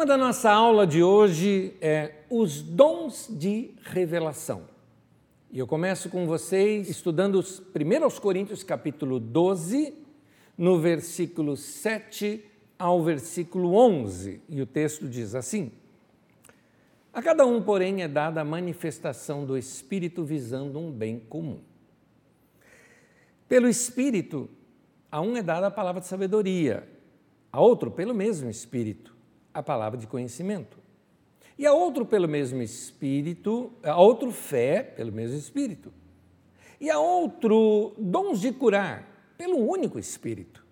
Tema da nossa aula de hoje é os dons de revelação. E eu começo com vocês estudando os 1 Coríntios capítulo 12, no versículo 7 ao versículo 11. E o texto diz assim: A cada um, porém, é dada a manifestação do Espírito visando um bem comum. Pelo Espírito, a um é dada a palavra de sabedoria, a outro, pelo mesmo Espírito a palavra de conhecimento. E a outro pelo mesmo Espírito, a outro fé pelo mesmo Espírito. E a outro dons de curar pelo único Espírito.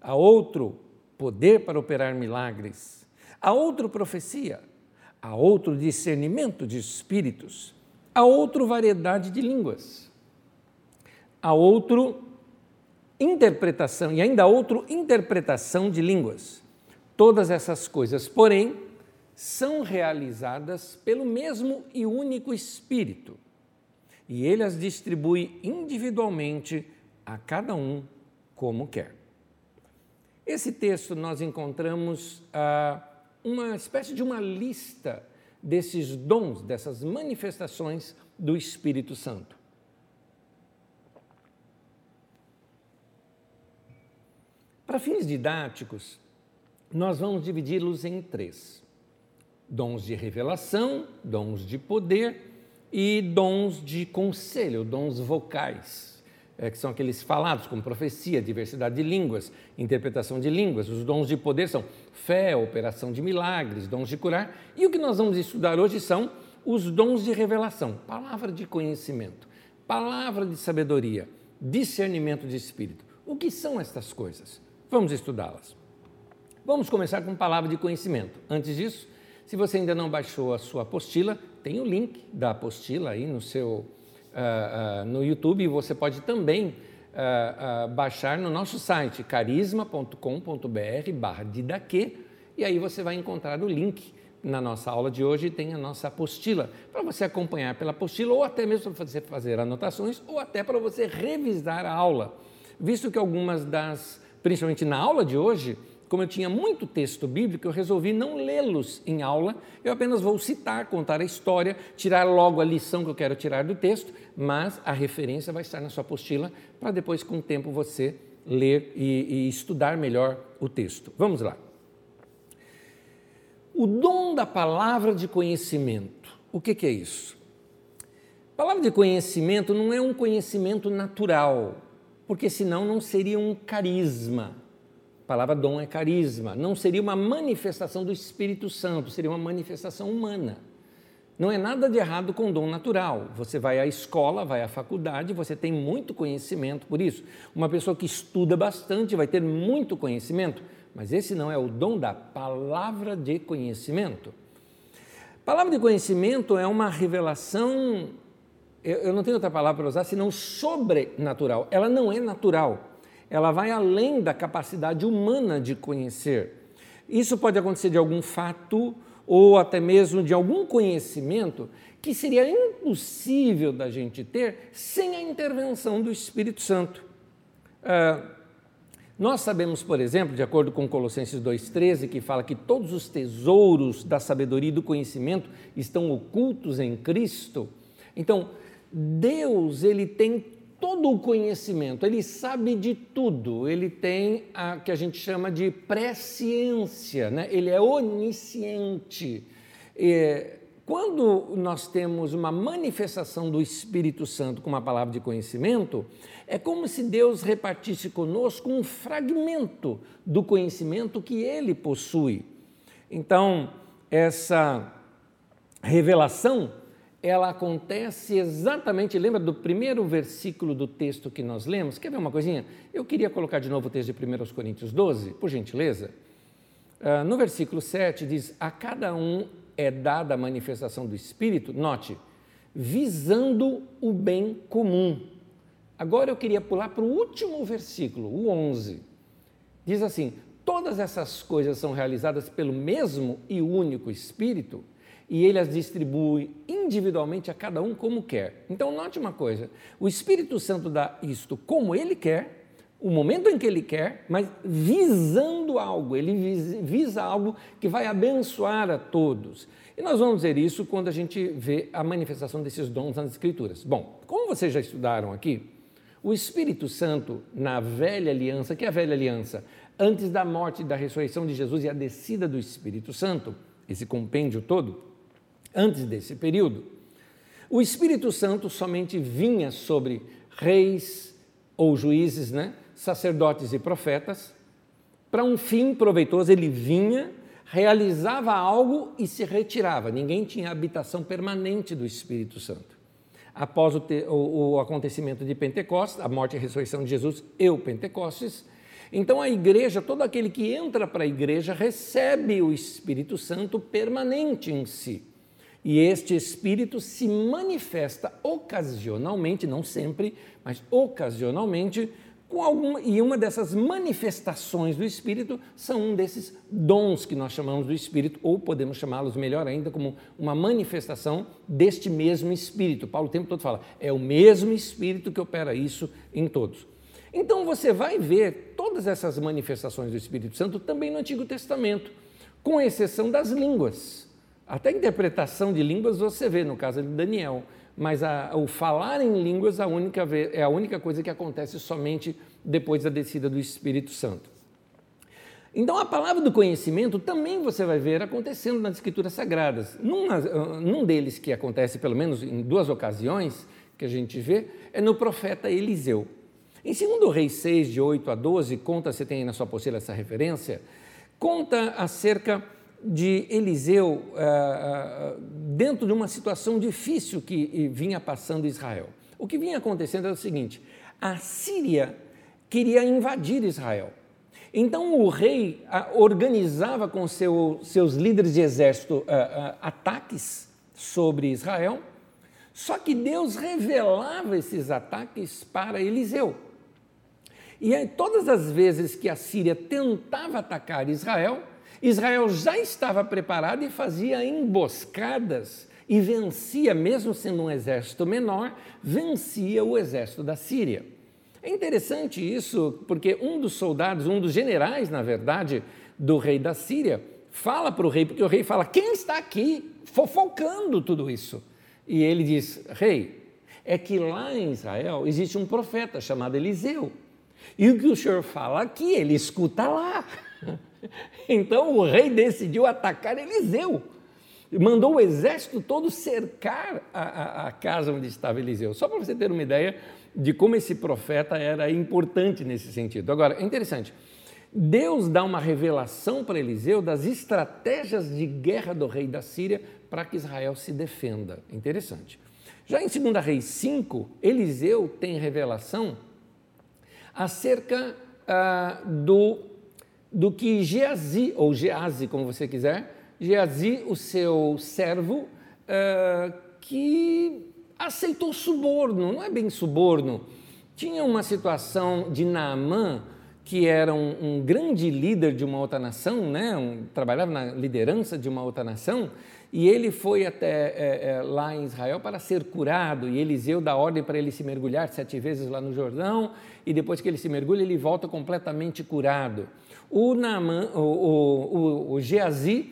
A outro poder para operar milagres. A outro profecia. A outro discernimento de espíritos. A outro variedade de línguas. A outro interpretação e ainda outro interpretação de línguas. Todas essas coisas, porém, são realizadas pelo mesmo e único Espírito, e ele as distribui individualmente a cada um como quer. Esse texto nós encontramos ah, uma espécie de uma lista desses dons, dessas manifestações do Espírito Santo. Para fins didáticos, nós vamos dividi-los em três: dons de revelação, dons de poder e dons de conselho, dons vocais, é, que são aqueles falados, como profecia, diversidade de línguas, interpretação de línguas. Os dons de poder são fé, operação de milagres, dons de curar. E o que nós vamos estudar hoje são os dons de revelação, palavra de conhecimento, palavra de sabedoria, discernimento de espírito. O que são estas coisas? Vamos estudá-las. Vamos começar com palavra de conhecimento. Antes disso, se você ainda não baixou a sua apostila, tem o link da apostila aí no seu uh, uh, no YouTube. E você pode também uh, baixar no nosso site carisma.com.br/barra e aí você vai encontrar o link na nossa aula de hoje tem a nossa apostila. Para você acompanhar pela apostila ou até mesmo para você fazer anotações ou até para você revisar a aula, visto que algumas das, principalmente na aula de hoje, como eu tinha muito texto bíblico, eu resolvi não lê-los em aula, eu apenas vou citar, contar a história, tirar logo a lição que eu quero tirar do texto, mas a referência vai estar na sua apostila para depois, com o tempo, você ler e, e estudar melhor o texto. Vamos lá. O dom da palavra de conhecimento. O que, que é isso? Palavra de conhecimento não é um conhecimento natural, porque senão não seria um carisma palavra dom é carisma. Não seria uma manifestação do Espírito Santo, seria uma manifestação humana. Não é nada de errado com dom natural. Você vai à escola, vai à faculdade, você tem muito conhecimento por isso. Uma pessoa que estuda bastante vai ter muito conhecimento, mas esse não é o dom da palavra de conhecimento. Palavra de conhecimento é uma revelação, eu não tenho outra palavra para usar senão sobrenatural. Ela não é natural ela vai além da capacidade humana de conhecer. Isso pode acontecer de algum fato ou até mesmo de algum conhecimento que seria impossível da gente ter sem a intervenção do Espírito Santo. Ah, nós sabemos, por exemplo, de acordo com Colossenses 2,13, que fala que todos os tesouros da sabedoria e do conhecimento estão ocultos em Cristo. Então, Deus ele tem todo o conhecimento, ele sabe de tudo, ele tem a que a gente chama de presciência, né? ele é onisciente. E, quando nós temos uma manifestação do Espírito Santo com uma palavra de conhecimento, é como se Deus repartisse conosco um fragmento do conhecimento que ele possui. Então, essa revelação ela acontece exatamente, lembra do primeiro versículo do texto que nós lemos? Quer ver uma coisinha? Eu queria colocar de novo o texto de 1 Coríntios 12, por gentileza. Uh, no versículo 7 diz: A cada um é dada a manifestação do Espírito, note, visando o bem comum. Agora eu queria pular para o último versículo, o 11. Diz assim: Todas essas coisas são realizadas pelo mesmo e único Espírito e ele as distribui individualmente a cada um como quer. Então, note uma coisa: o Espírito Santo dá isto como ele quer, o momento em que ele quer, mas visando algo, ele visa algo que vai abençoar a todos. E nós vamos ver isso quando a gente vê a manifestação desses dons nas Escrituras. Bom, como vocês já estudaram aqui, o Espírito Santo na velha aliança, que é a velha aliança, antes da morte e da ressurreição de Jesus e a descida do Espírito Santo, esse compêndio todo, antes desse período, o Espírito Santo somente vinha sobre reis ou juízes, né? sacerdotes e profetas, para um fim proveitoso, ele vinha, realizava algo e se retirava. Ninguém tinha habitação permanente do Espírito Santo. Após o, te, o, o acontecimento de Pentecostes, a morte e a ressurreição de Jesus e Pentecostes, então a igreja, todo aquele que entra para a igreja, recebe o Espírito Santo permanente em si. E este Espírito se manifesta ocasionalmente, não sempre, mas ocasionalmente, com alguma, e uma dessas manifestações do Espírito são um desses dons que nós chamamos do Espírito, ou podemos chamá-los melhor ainda como uma manifestação deste mesmo Espírito. Paulo o tempo todo fala, é o mesmo Espírito que opera isso em todos. Então você vai ver todas essas manifestações do Espírito Santo também no Antigo Testamento, com exceção das línguas. Até a interpretação de línguas você vê no caso de Daniel mas a, o falar em línguas a única, é a única coisa que acontece somente depois da descida do Espírito Santo. Então, a palavra do conhecimento também você vai ver acontecendo nas Escrituras Sagradas. Num, num deles, que acontece pelo menos em duas ocasiões que a gente vê, é no profeta Eliseu. Em 2 Reis 6, de 8 a 12, conta, você tem aí na sua apostila essa referência, conta acerca de Eliseu uh, dentro de uma situação difícil que vinha passando Israel. O que vinha acontecendo era o seguinte: a Síria queria invadir Israel. Então o rei uh, organizava com seu, seus líderes de exército uh, ataques sobre Israel, só que Deus revelava esses ataques para Eliseu. E aí, todas as vezes que a Síria tentava atacar Israel, Israel já estava preparado e fazia emboscadas e vencia, mesmo sendo um exército menor, vencia o exército da Síria. É interessante isso, porque um dos soldados, um dos generais, na verdade, do rei da Síria, fala para o rei, porque o rei fala: quem está aqui fofocando tudo isso? E ele diz: Rei, é que lá em Israel existe um profeta chamado Eliseu. E o que o senhor fala aqui, ele escuta lá. Então o rei decidiu atacar Eliseu. Mandou o exército todo cercar a, a, a casa onde estava Eliseu. Só para você ter uma ideia de como esse profeta era importante nesse sentido. Agora, é interessante. Deus dá uma revelação para Eliseu das estratégias de guerra do rei da Síria para que Israel se defenda. Interessante. Já em 2 Reis 5, Eliseu tem revelação acerca ah, do do que Geazi, ou Geazi, como você quiser, Geazi, o seu servo, uh, que aceitou suborno, não é bem suborno, tinha uma situação de Naamã, que era um, um, grande líder de uma outra nação, né? Um, trabalhava na liderança de uma outra nação, e ele foi até é, é, lá em Israel para ser curado, e Eliseu dá ordem para ele se mergulhar sete vezes lá no Jordão, e depois que ele se mergulha, ele volta completamente curado. O, Naaman, o, o, o, o Geazi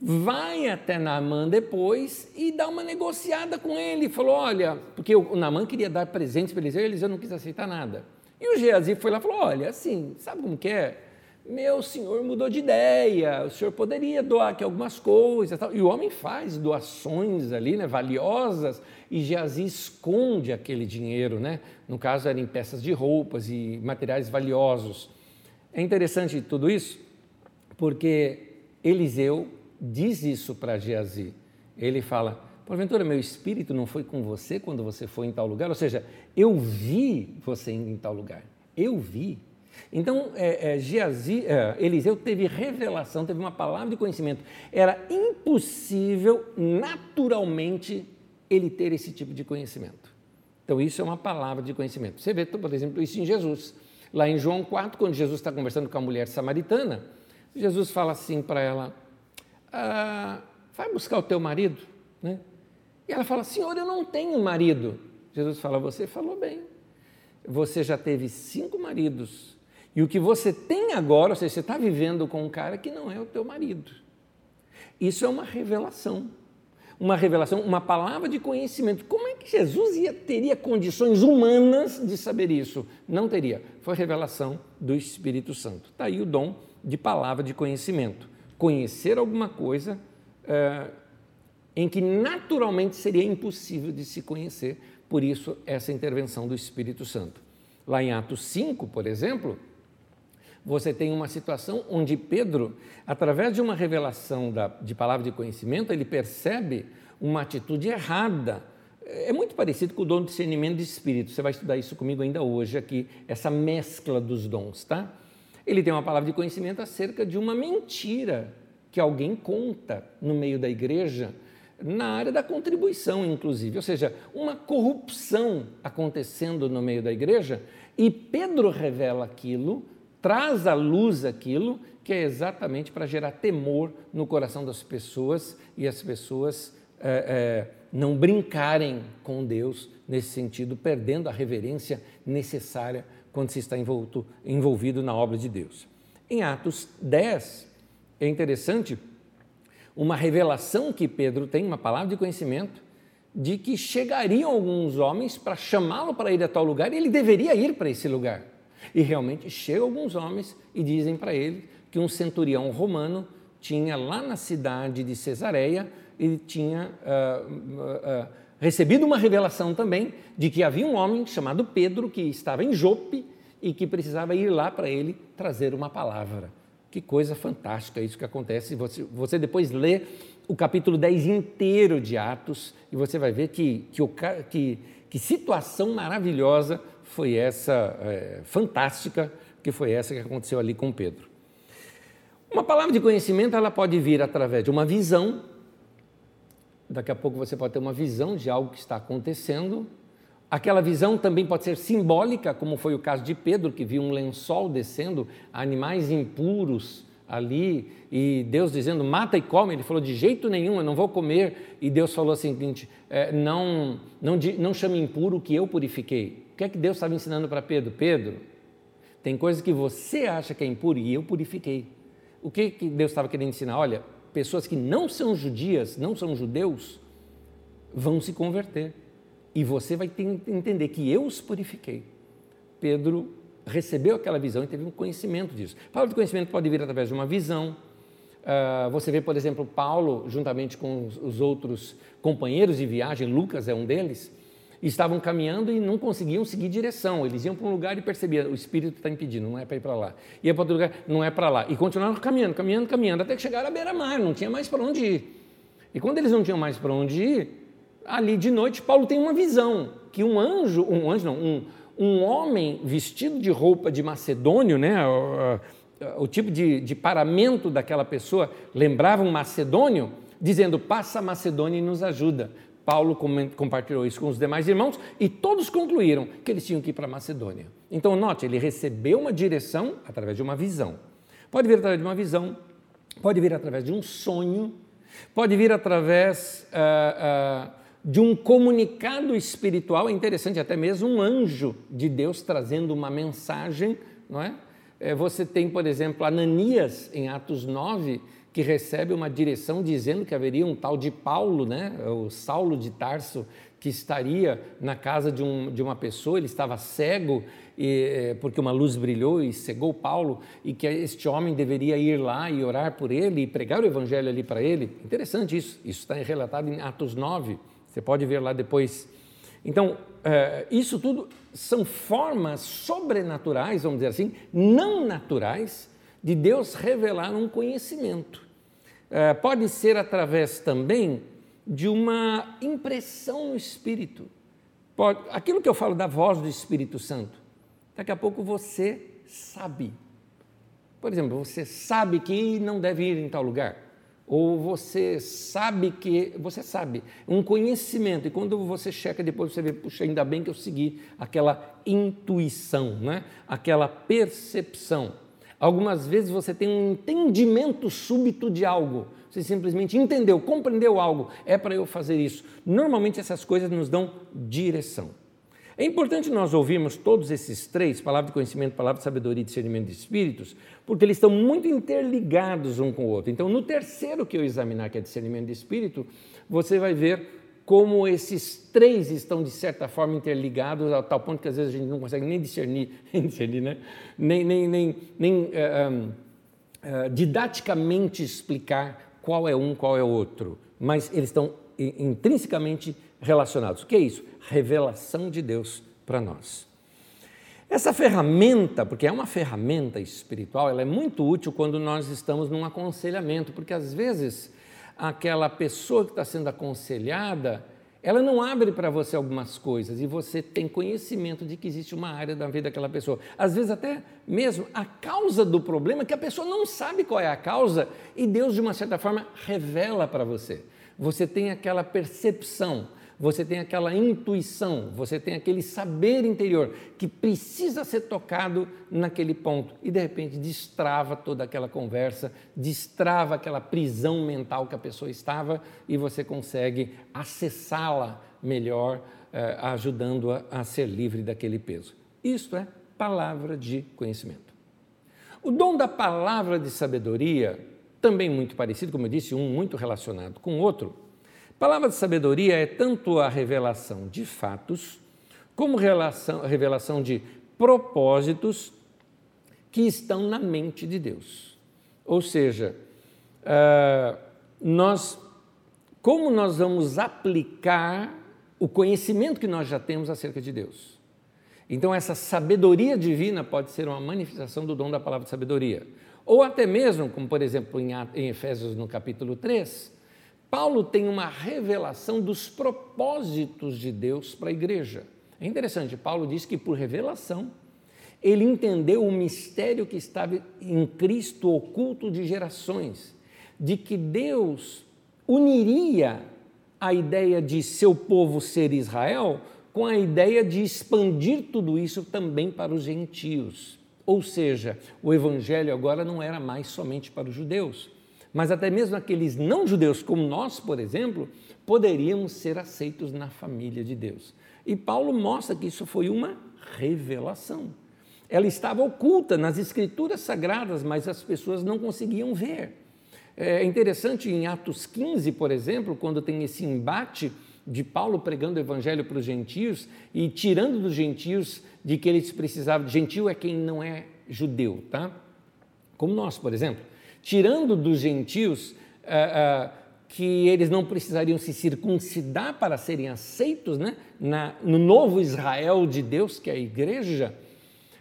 vai até Naamã depois e dá uma negociada com ele. Falou: Olha, porque o Naamã queria dar presentes para Eliseu e Eliseu não quis aceitar nada. E o Geazi foi lá e falou: Olha, assim, sabe como que é? Meu senhor mudou de ideia, o senhor poderia doar aqui algumas coisas. Tal. E o homem faz doações ali, né, valiosas, e Geazi esconde aquele dinheiro, né? No caso, eram peças de roupas e materiais valiosos. É interessante tudo isso, porque Eliseu diz isso para Geazi. Ele fala: Porventura, meu espírito não foi com você quando você foi em tal lugar? Ou seja, eu vi você indo em tal lugar. Eu vi. Então, é, é, Geazi, é, Eliseu teve revelação, teve uma palavra de conhecimento. Era impossível, naturalmente, ele ter esse tipo de conhecimento. Então, isso é uma palavra de conhecimento. Você vê, por exemplo, isso em Jesus. Lá em João 4, quando Jesus está conversando com a mulher samaritana, Jesus fala assim para ela: ah, vai buscar o teu marido. Né? E ela fala: Senhor, eu não tenho marido. Jesus fala: Você falou bem. você já teve cinco maridos. E o que você tem agora, ou seja, você está vivendo com um cara que não é o teu marido. Isso é uma revelação. Uma revelação, uma palavra de conhecimento. Como é que Jesus ia, teria condições humanas de saber isso? Não teria. Foi revelação do Espírito Santo. Está aí o dom de palavra de conhecimento. Conhecer alguma coisa é, em que naturalmente seria impossível de se conhecer, por isso essa intervenção do Espírito Santo. Lá em Atos 5, por exemplo, você tem uma situação onde Pedro, através de uma revelação da, de palavra de conhecimento, ele percebe uma atitude errada. É muito parecido com o dom de discernimento de espírito. Você vai estudar isso comigo ainda hoje aqui, essa mescla dos dons, tá? Ele tem uma palavra de conhecimento acerca de uma mentira que alguém conta no meio da igreja, na área da contribuição, inclusive, ou seja, uma corrupção acontecendo no meio da igreja, e Pedro revela aquilo traz à luz aquilo que é exatamente para gerar temor no coração das pessoas e as pessoas é, é, não brincarem com Deus nesse sentido, perdendo a reverência necessária quando se está envolto, envolvido na obra de Deus. Em Atos 10, é interessante uma revelação que Pedro tem, uma palavra de conhecimento, de que chegariam alguns homens para chamá-lo para ir a tal lugar e ele deveria ir para esse lugar. E realmente chegam alguns homens e dizem para ele que um centurião romano tinha lá na cidade de Cesareia, ele tinha uh, uh, uh, recebido uma revelação também de que havia um homem chamado Pedro que estava em Jope e que precisava ir lá para ele trazer uma palavra. Que coisa fantástica isso que acontece. Você, você depois lê o capítulo 10 inteiro de Atos e você vai ver que, que, que, que situação maravilhosa foi essa é, fantástica, que foi essa que aconteceu ali com Pedro. Uma palavra de conhecimento ela pode vir através de uma visão. Daqui a pouco você pode ter uma visão de algo que está acontecendo. Aquela visão também pode ser simbólica, como foi o caso de Pedro, que viu um lençol descendo, animais impuros ali, e Deus dizendo, mata e come. Ele falou, de jeito nenhum, eu não vou comer. E Deus falou assim, é, não, não, não chame impuro que eu purifiquei que é que Deus estava ensinando para Pedro? Pedro, tem coisas que você acha que é impuro e eu purifiquei. O que, que Deus estava querendo ensinar? Olha, pessoas que não são judias, não são judeus, vão se converter. E você vai ter entender que eu os purifiquei. Pedro recebeu aquela visão e teve um conhecimento disso. Palavra de conhecimento pode vir através de uma visão. Uh, você vê, por exemplo, Paulo, juntamente com os outros companheiros de viagem, Lucas é um deles, estavam caminhando e não conseguiam seguir direção. Eles iam para um lugar e percebiam, o Espírito está impedindo, não é para ir para lá. Ia para outro lugar, não é para lá. E continuaram caminhando, caminhando, caminhando, até que chegaram à beira-mar, não tinha mais para onde ir. E quando eles não tinham mais para onde ir, ali de noite, Paulo tem uma visão, que um anjo, um anjo não, um, um homem vestido de roupa de macedônio, né, o, o, tipo de, de paramento daquela pessoa lembrava um macedônio, dizendo, passa Macedônia e nos ajuda. Paulo compartilhou isso com os demais irmãos e todos concluíram que eles tinham que ir para Macedônia. Então, note, ele recebeu uma direção através de uma visão. Pode vir através de uma visão, pode vir através de um sonho, pode vir através uh, uh, de um comunicado espiritual. É interessante, até mesmo um anjo de Deus trazendo uma mensagem, não é? é você tem, por exemplo, Ananias, em Atos 9, que recebe uma direção dizendo que haveria um tal de Paulo, né, o Saulo de Tarso, que estaria na casa de, um, de uma pessoa, ele estava cego, e, eh, porque uma luz brilhou e cegou Paulo, e que este homem deveria ir lá e orar por ele e pregar o evangelho ali para ele. Interessante isso, isso está relatado em Atos 9, você pode ver lá depois. Então, é, isso tudo são formas sobrenaturais, vamos dizer assim, não naturais, de Deus revelar um conhecimento. É, pode ser através também de uma impressão no espírito. Pode, aquilo que eu falo da voz do Espírito Santo, daqui a pouco você sabe. Por exemplo, você sabe que não deve ir em tal lugar. Ou você sabe que. Você sabe, um conhecimento. E quando você checa depois, você vê, puxa, ainda bem que eu segui aquela intuição, né? aquela percepção. Algumas vezes você tem um entendimento súbito de algo. Você simplesmente entendeu, compreendeu algo. É para eu fazer isso. Normalmente essas coisas nos dão direção. É importante nós ouvirmos todos esses três, palavra de conhecimento, palavra de sabedoria e discernimento de espíritos, porque eles estão muito interligados um com o outro. Então, no terceiro que eu examinar, que é discernimento de espírito, você vai ver como esses três estão, de certa forma, interligados, a tal ponto que às vezes a gente não consegue nem discernir, discernir né? nem, nem, nem, nem uh, uh, didaticamente explicar qual é um, qual é outro, mas eles estão intrinsecamente relacionados. O que é isso? Revelação de Deus para nós. Essa ferramenta, porque é uma ferramenta espiritual, ela é muito útil quando nós estamos num aconselhamento, porque às vezes aquela pessoa que está sendo aconselhada, ela não abre para você algumas coisas e você tem conhecimento de que existe uma área da vida daquela pessoa. Às vezes, até mesmo a causa do problema, que a pessoa não sabe qual é a causa e Deus, de uma certa forma, revela para você. Você tem aquela percepção você tem aquela intuição, você tem aquele saber interior que precisa ser tocado naquele ponto e de repente destrava toda aquela conversa, destrava aquela prisão mental que a pessoa estava e você consegue acessá-la melhor, eh, ajudando-a a ser livre daquele peso. Isto é palavra de conhecimento. O dom da palavra de sabedoria, também muito parecido, como eu disse, um muito relacionado com o outro, Palavra de sabedoria é tanto a revelação de fatos, como relação, a revelação de propósitos que estão na mente de Deus. Ou seja, uh, nós, como nós vamos aplicar o conhecimento que nós já temos acerca de Deus. Então, essa sabedoria divina pode ser uma manifestação do dom da palavra de sabedoria. Ou até mesmo, como por exemplo em Efésios no capítulo 3, Paulo tem uma revelação dos propósitos de Deus para a igreja. É interessante, Paulo diz que por revelação ele entendeu o mistério que estava em Cristo oculto de gerações, de que Deus uniria a ideia de seu povo ser Israel com a ideia de expandir tudo isso também para os gentios. Ou seja, o evangelho agora não era mais somente para os judeus, mas até mesmo aqueles não judeus, como nós, por exemplo, poderíamos ser aceitos na família de Deus. E Paulo mostra que isso foi uma revelação. Ela estava oculta nas escrituras sagradas, mas as pessoas não conseguiam ver. É interessante em Atos 15, por exemplo, quando tem esse embate de Paulo pregando o evangelho para os gentios e tirando dos gentios de que eles precisavam. Gentil é quem não é judeu, tá? Como nós, por exemplo tirando dos gentios ah, ah, que eles não precisariam se circuncidar para serem aceitos né, na, no novo Israel de Deus, que é a igreja.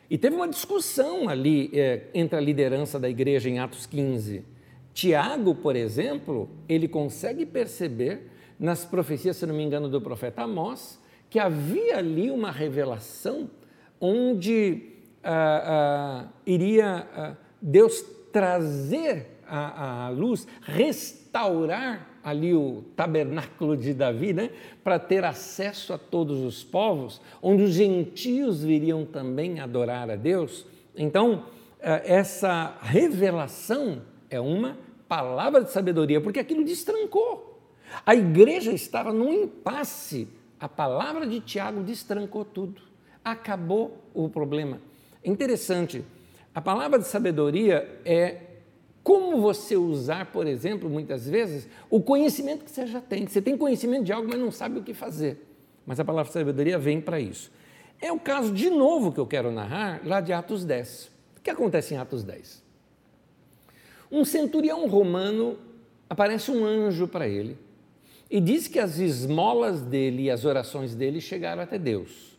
E teve uma discussão ali é, entre a liderança da igreja em Atos 15. Tiago, por exemplo, ele consegue perceber nas profecias, se não me engano, do profeta Amós, que havia ali uma revelação onde ah, ah, iria ah, Deus trazer a, a luz, restaurar ali o tabernáculo de Davi, né, para ter acesso a todos os povos, onde os gentios viriam também adorar a Deus. Então, eh, essa revelação é uma palavra de sabedoria, porque aquilo destrancou. A igreja estava num impasse. A palavra de Tiago destrancou tudo. Acabou o problema. Interessante, a palavra de sabedoria é como você usar, por exemplo, muitas vezes, o conhecimento que você já tem. Você tem conhecimento de algo, mas não sabe o que fazer. Mas a palavra sabedoria vem para isso. É o caso, de novo, que eu quero narrar, lá de Atos 10. O que acontece em Atos 10? Um centurião romano, aparece um anjo para ele e diz que as esmolas dele e as orações dele chegaram até Deus.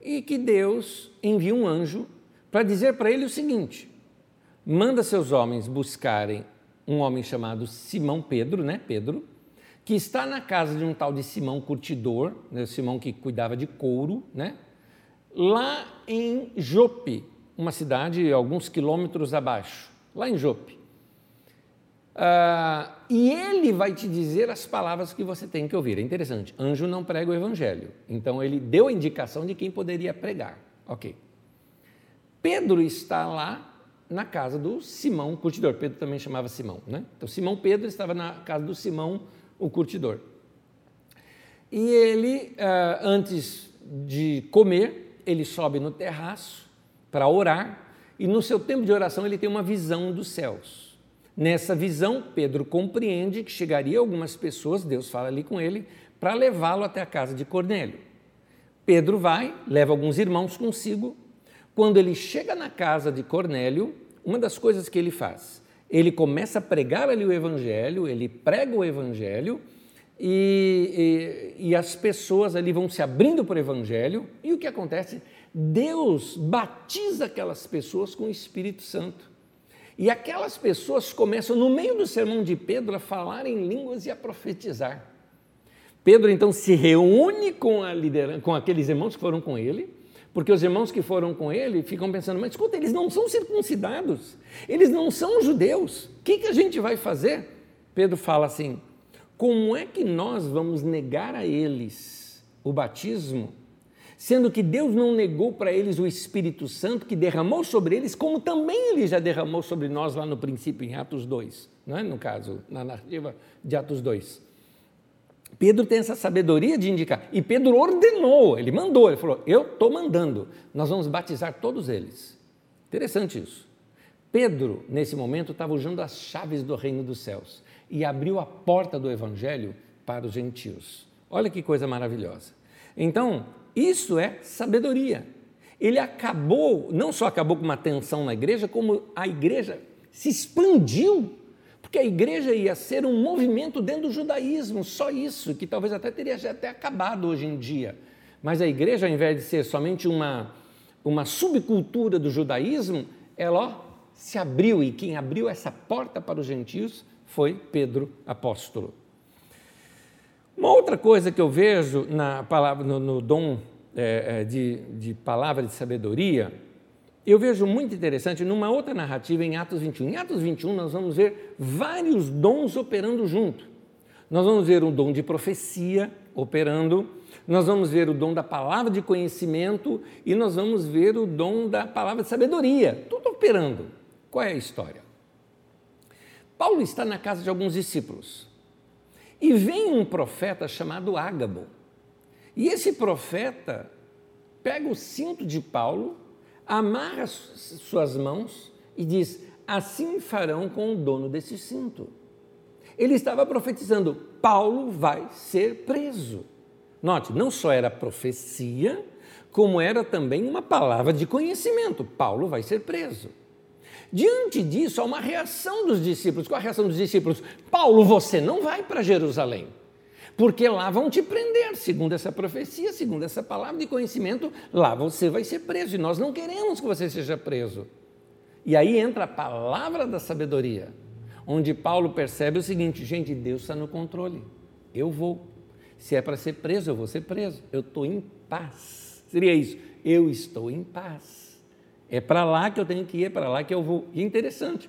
E que Deus envia um anjo para dizer para ele o seguinte: manda seus homens buscarem um homem chamado Simão Pedro, né? Pedro, que está na casa de um tal de Simão Curtidor, né? Simão que cuidava de couro, né? Lá em Jope, uma cidade alguns quilômetros abaixo, lá em Jope. Ah, e ele vai te dizer as palavras que você tem que ouvir. É interessante, anjo não prega o evangelho. Então ele deu a indicação de quem poderia pregar. Ok. Pedro está lá na casa do Simão, curtidor. Pedro também chamava Simão, né? Então, Simão Pedro estava na casa do Simão, o curtidor. E ele, ah, antes de comer, ele sobe no terraço para orar e no seu tempo de oração ele tem uma visão dos céus. Nessa visão, Pedro compreende que chegaria algumas pessoas, Deus fala ali com ele, para levá-lo até a casa de Cornélio. Pedro vai, leva alguns irmãos consigo. Quando ele chega na casa de Cornélio, uma das coisas que ele faz, ele começa a pregar ali o evangelho, ele prega o evangelho e, e, e as pessoas ali vão se abrindo para o evangelho. E o que acontece? Deus batiza aquelas pessoas com o Espírito Santo. E aquelas pessoas começam, no meio do sermão de Pedro, a falar em línguas e a profetizar. Pedro então se reúne com, com aqueles irmãos que foram com ele, porque os irmãos que foram com ele ficam pensando, mas escuta, eles não são circuncidados, eles não são judeus, o que, que a gente vai fazer? Pedro fala assim: como é que nós vamos negar a eles o batismo sendo que Deus não negou para eles o Espírito Santo que derramou sobre eles, como também ele já derramou sobre nós lá no princípio, em Atos 2, não é? no caso, na narrativa de Atos 2. Pedro tem essa sabedoria de indicar, e Pedro ordenou, ele mandou, ele falou: Eu estou mandando, nós vamos batizar todos eles. Interessante isso. Pedro, nesse momento, estava usando as chaves do reino dos céus e abriu a porta do evangelho para os gentios. Olha que coisa maravilhosa. Então, isso é sabedoria. Ele acabou, não só acabou com uma tensão na igreja, como a igreja se expandiu, porque a igreja ia ser um movimento dentro do judaísmo, só isso, que talvez até teria até acabado hoje em dia. Mas a igreja, ao invés de ser somente uma, uma subcultura do judaísmo, ela ó, se abriu, e quem abriu essa porta para os gentios foi Pedro apóstolo. Uma outra coisa que eu vejo na palavra, no, no dom é, é, de, de palavra de sabedoria, eu vejo muito interessante numa outra narrativa em Atos 21. Em Atos 21, nós vamos ver vários dons operando junto. Nós vamos ver o dom de profecia operando, nós vamos ver o dom da palavra de conhecimento e nós vamos ver o dom da palavra de sabedoria, tudo operando. Qual é a história? Paulo está na casa de alguns discípulos. E vem um profeta chamado Ágabo. E esse profeta pega o cinto de Paulo, amarra suas mãos e diz: Assim farão com o dono desse cinto. Ele estava profetizando: Paulo vai ser preso. Note, não só era profecia, como era também uma palavra de conhecimento: Paulo vai ser preso. Diante disso, há uma reação dos discípulos. Qual a reação dos discípulos? Paulo, você não vai para Jerusalém, porque lá vão te prender, segundo essa profecia, segundo essa palavra de conhecimento, lá você vai ser preso, e nós não queremos que você seja preso. E aí entra a palavra da sabedoria, onde Paulo percebe o seguinte: gente, Deus está no controle, eu vou. Se é para ser preso, eu vou ser preso, eu estou em paz. Seria isso, eu estou em paz. É para lá que eu tenho que ir, é para lá que eu vou. E interessante,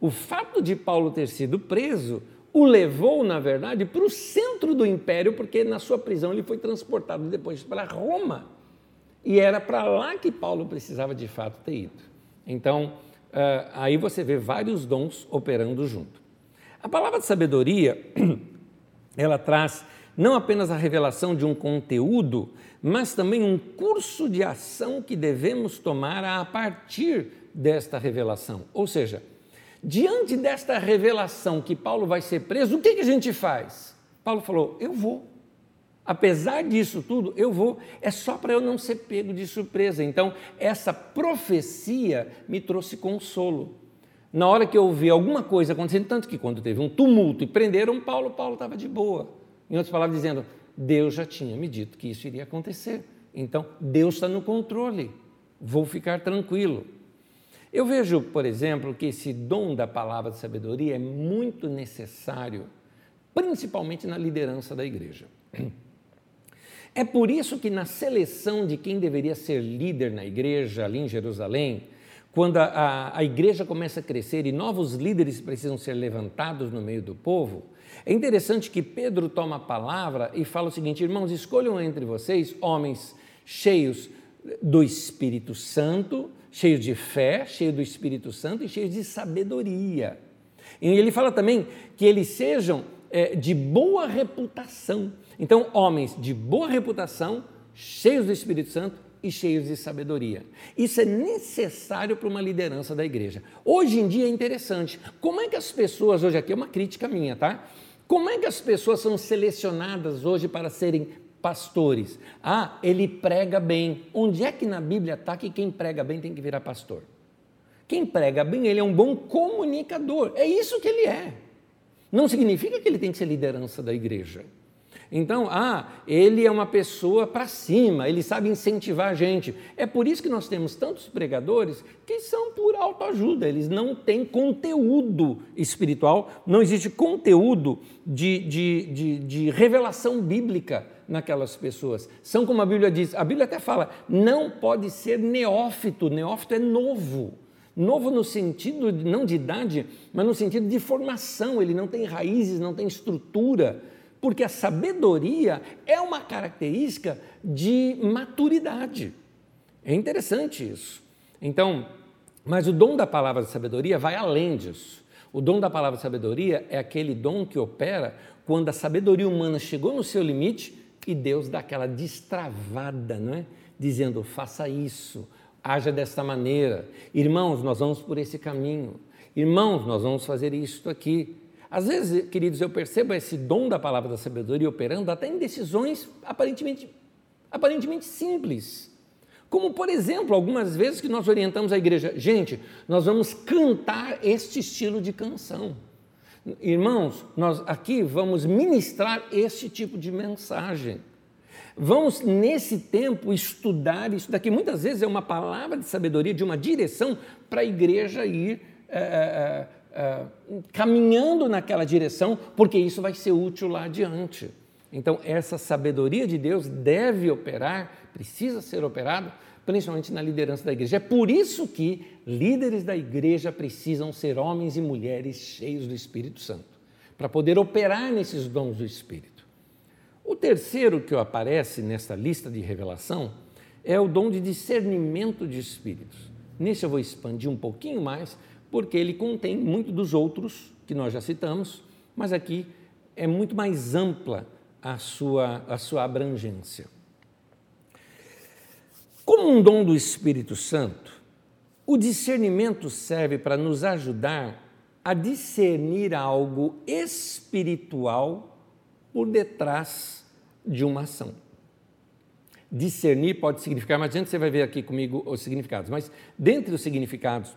o fato de Paulo ter sido preso o levou, na verdade, para o centro do império, porque na sua prisão ele foi transportado depois para Roma. E era para lá que Paulo precisava de fato ter ido. Então, uh, aí você vê vários dons operando junto. A palavra de sabedoria, ela traz não apenas a revelação de um conteúdo, mas também um curso de ação que devemos tomar a partir desta revelação. Ou seja, diante desta revelação que Paulo vai ser preso, o que, que a gente faz? Paulo falou: Eu vou. Apesar disso tudo, eu vou. É só para eu não ser pego de surpresa. Então, essa profecia me trouxe consolo. Na hora que eu vi alguma coisa acontecendo, tanto que quando teve um tumulto e prenderam Paulo, Paulo estava de boa. Em outras palavras, dizendo: Deus já tinha me dito que isso iria acontecer. Então, Deus está no controle. Vou ficar tranquilo. Eu vejo, por exemplo, que esse dom da palavra de sabedoria é muito necessário, principalmente na liderança da igreja. É por isso que na seleção de quem deveria ser líder na igreja, ali em Jerusalém, quando a, a, a igreja começa a crescer e novos líderes precisam ser levantados no meio do povo, é interessante que Pedro toma a palavra e fala o seguinte: irmãos, escolham entre vocês homens cheios do Espírito Santo, cheios de fé, cheios do Espírito Santo e cheios de sabedoria. E ele fala também que eles sejam é, de boa reputação. Então, homens de boa reputação, cheios do Espírito Santo e cheios de sabedoria. Isso é necessário para uma liderança da igreja. Hoje em dia é interessante. Como é que as pessoas, hoje aqui é uma crítica minha, tá? Como é que as pessoas são selecionadas hoje para serem pastores? Ah, ele prega bem. Onde é que na Bíblia está que quem prega bem tem que virar pastor? Quem prega bem, ele é um bom comunicador. É isso que ele é. Não significa que ele tem que ser liderança da igreja. Então, ah, ele é uma pessoa para cima, ele sabe incentivar a gente. É por isso que nós temos tantos pregadores que são por autoajuda, eles não têm conteúdo espiritual, não existe conteúdo de, de, de, de revelação bíblica naquelas pessoas. São como a Bíblia diz, a Bíblia até fala, não pode ser neófito, neófito é novo. Novo no sentido não de idade, mas no sentido de formação, ele não tem raízes, não tem estrutura porque a sabedoria é uma característica de maturidade. É interessante isso. Então, mas o dom da palavra de sabedoria vai além disso. O dom da palavra de sabedoria é aquele dom que opera quando a sabedoria humana chegou no seu limite e Deus dá aquela destravada, não é? Dizendo: faça isso, haja desta maneira. Irmãos, nós vamos por esse caminho. Irmãos, nós vamos fazer isto aqui. Às vezes, queridos, eu percebo esse dom da palavra da sabedoria operando até em decisões aparentemente, aparentemente simples. Como, por exemplo, algumas vezes que nós orientamos a igreja, gente, nós vamos cantar este estilo de canção. Irmãos, nós aqui vamos ministrar este tipo de mensagem. Vamos, nesse tempo, estudar isso daqui. Muitas vezes é uma palavra de sabedoria, de uma direção para a igreja ir. É, é, uh, caminhando naquela direção, porque isso vai ser útil lá adiante. Então, essa sabedoria de Deus deve operar, precisa ser operada, principalmente na liderança da igreja. É por isso que líderes da igreja precisam ser homens e mulheres cheios do Espírito Santo, para poder operar nesses dons do Espírito. O terceiro que aparece nessa lista de revelação é o dom de discernimento de espíritos. Nesse eu vou expandir um pouquinho mais, porque ele contém muito dos outros que nós já citamos, mas aqui é muito mais ampla a sua, a sua abrangência. Como um dom do Espírito Santo, o discernimento serve para nos ajudar a discernir algo espiritual por detrás de uma ação. Discernir pode significar, mas antes você vai ver aqui comigo os significados, mas dentre os significados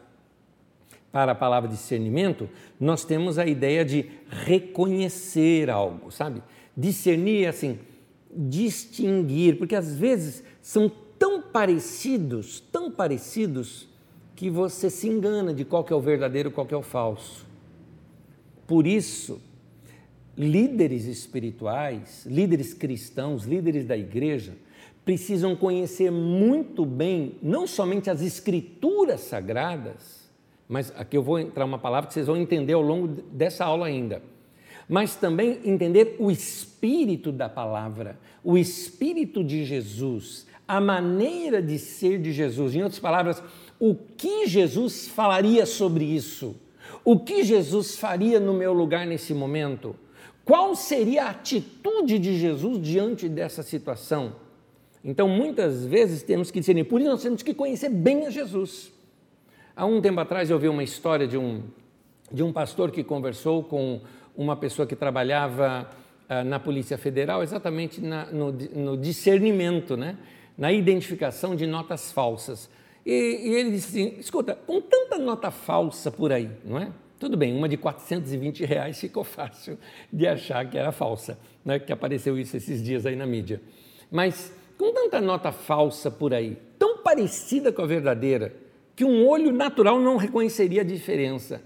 para a palavra discernimento, nós temos a ideia de reconhecer algo, sabe? Discernir, assim, distinguir, porque às vezes são parecidos, tão parecidos, que você se engana de qual que é o verdadeiro e qual que é o falso. Por isso, líderes espirituais, líderes cristãos, líderes da igreja, precisam conhecer muito bem não somente as escrituras sagradas, mas aqui eu vou entrar uma palavra que vocês vão entender ao longo dessa aula ainda. Mas também entender o espírito da palavra, o espírito de Jesus, a maneira de ser de Jesus. Em outras palavras, o que Jesus falaria sobre isso? O que Jesus faria no meu lugar nesse momento? Qual seria a atitude de Jesus diante dessa situação? Então, muitas vezes temos que discernir, por isso nós temos que conhecer bem a Jesus. Há um tempo atrás eu vi uma história de um, de um pastor que conversou com uma pessoa que trabalhava uh, na Polícia Federal, exatamente na, no, no, discernimento, né? Na identificação de notas falsas. E, e, ele disse assim: escuta, com tanta nota falsa por aí, não é? Tudo bem, uma de 420 reais ficou fácil de achar que era falsa, né? que apareceu isso esses dias aí na mídia. Mas com tanta nota falsa por aí, tão parecida com a verdadeira, que um olho natural não reconheceria a diferença.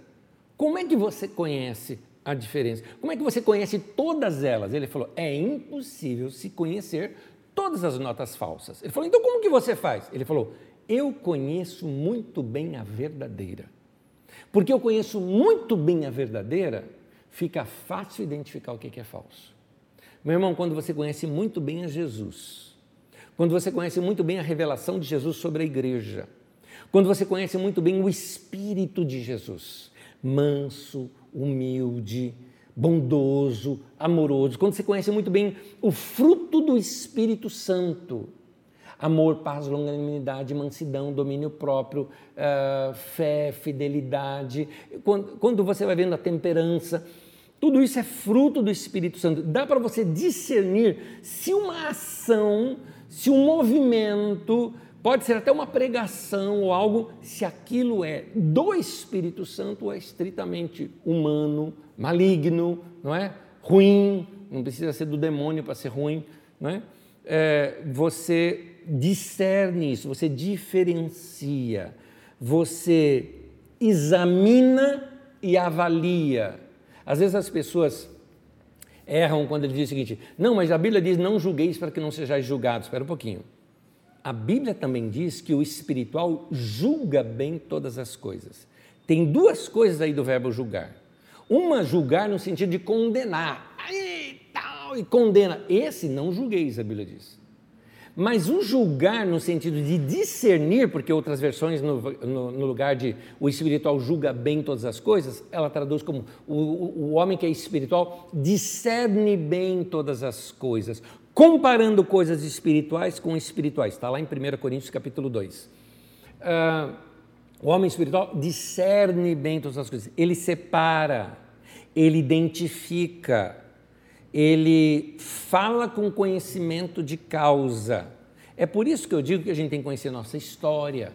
Como é que você conhece a diferença? Como é que você conhece todas elas? Ele falou: é impossível se conhecer todas as notas falsas. Ele falou: então como que você faz? Ele falou: eu conheço muito bem a verdadeira. Porque eu conheço muito bem a verdadeira, fica fácil identificar o que é falso. Meu irmão, quando você conhece muito bem a Jesus, quando você conhece muito bem a revelação de Jesus sobre a igreja, quando você conhece muito bem o Espírito de Jesus, manso, humilde, bondoso, amoroso, quando você conhece muito bem o fruto do Espírito Santo, amor, paz, longanimidade, mansidão, domínio próprio, uh, fé, fidelidade. Quando, quando você vai vendo a temperança, tudo isso é fruto do Espírito Santo. Dá para você discernir se uma ação, se um movimento, pode ser até uma pregação ou algo, se aquilo é do Espírito Santo ou é estritamente humano, maligno, não é? Ruim, não precisa ser do demônio para ser ruim, não é? é você discerne isso, você diferencia, você examina e avalia. Às vezes as pessoas erram quando ele diz o seguinte: não, mas a Bíblia diz não julgueis para que não sejais julgados. Espera um pouquinho. A Bíblia também diz que o espiritual julga bem todas as coisas. Tem duas coisas aí do verbo julgar. Uma, julgar no sentido de condenar. Aí, tal, e condena. Esse não julgueis, a Bíblia diz. Mas o julgar no sentido de discernir, porque outras versões no, no, no, lugar de o espiritual julga bem todas as coisas, ela traduz como o, o homem que é espiritual discerne bem todas as coisas, comparando coisas espirituais com espirituais. Está lá em 1 Coríntios capítulo 2. Uh, ah, o homem espiritual discerne bem todas as coisas, ele separa, ele identifica, ele fala com conhecimento de causa. É por isso que eu digo que a gente tem que conhecer nossa história,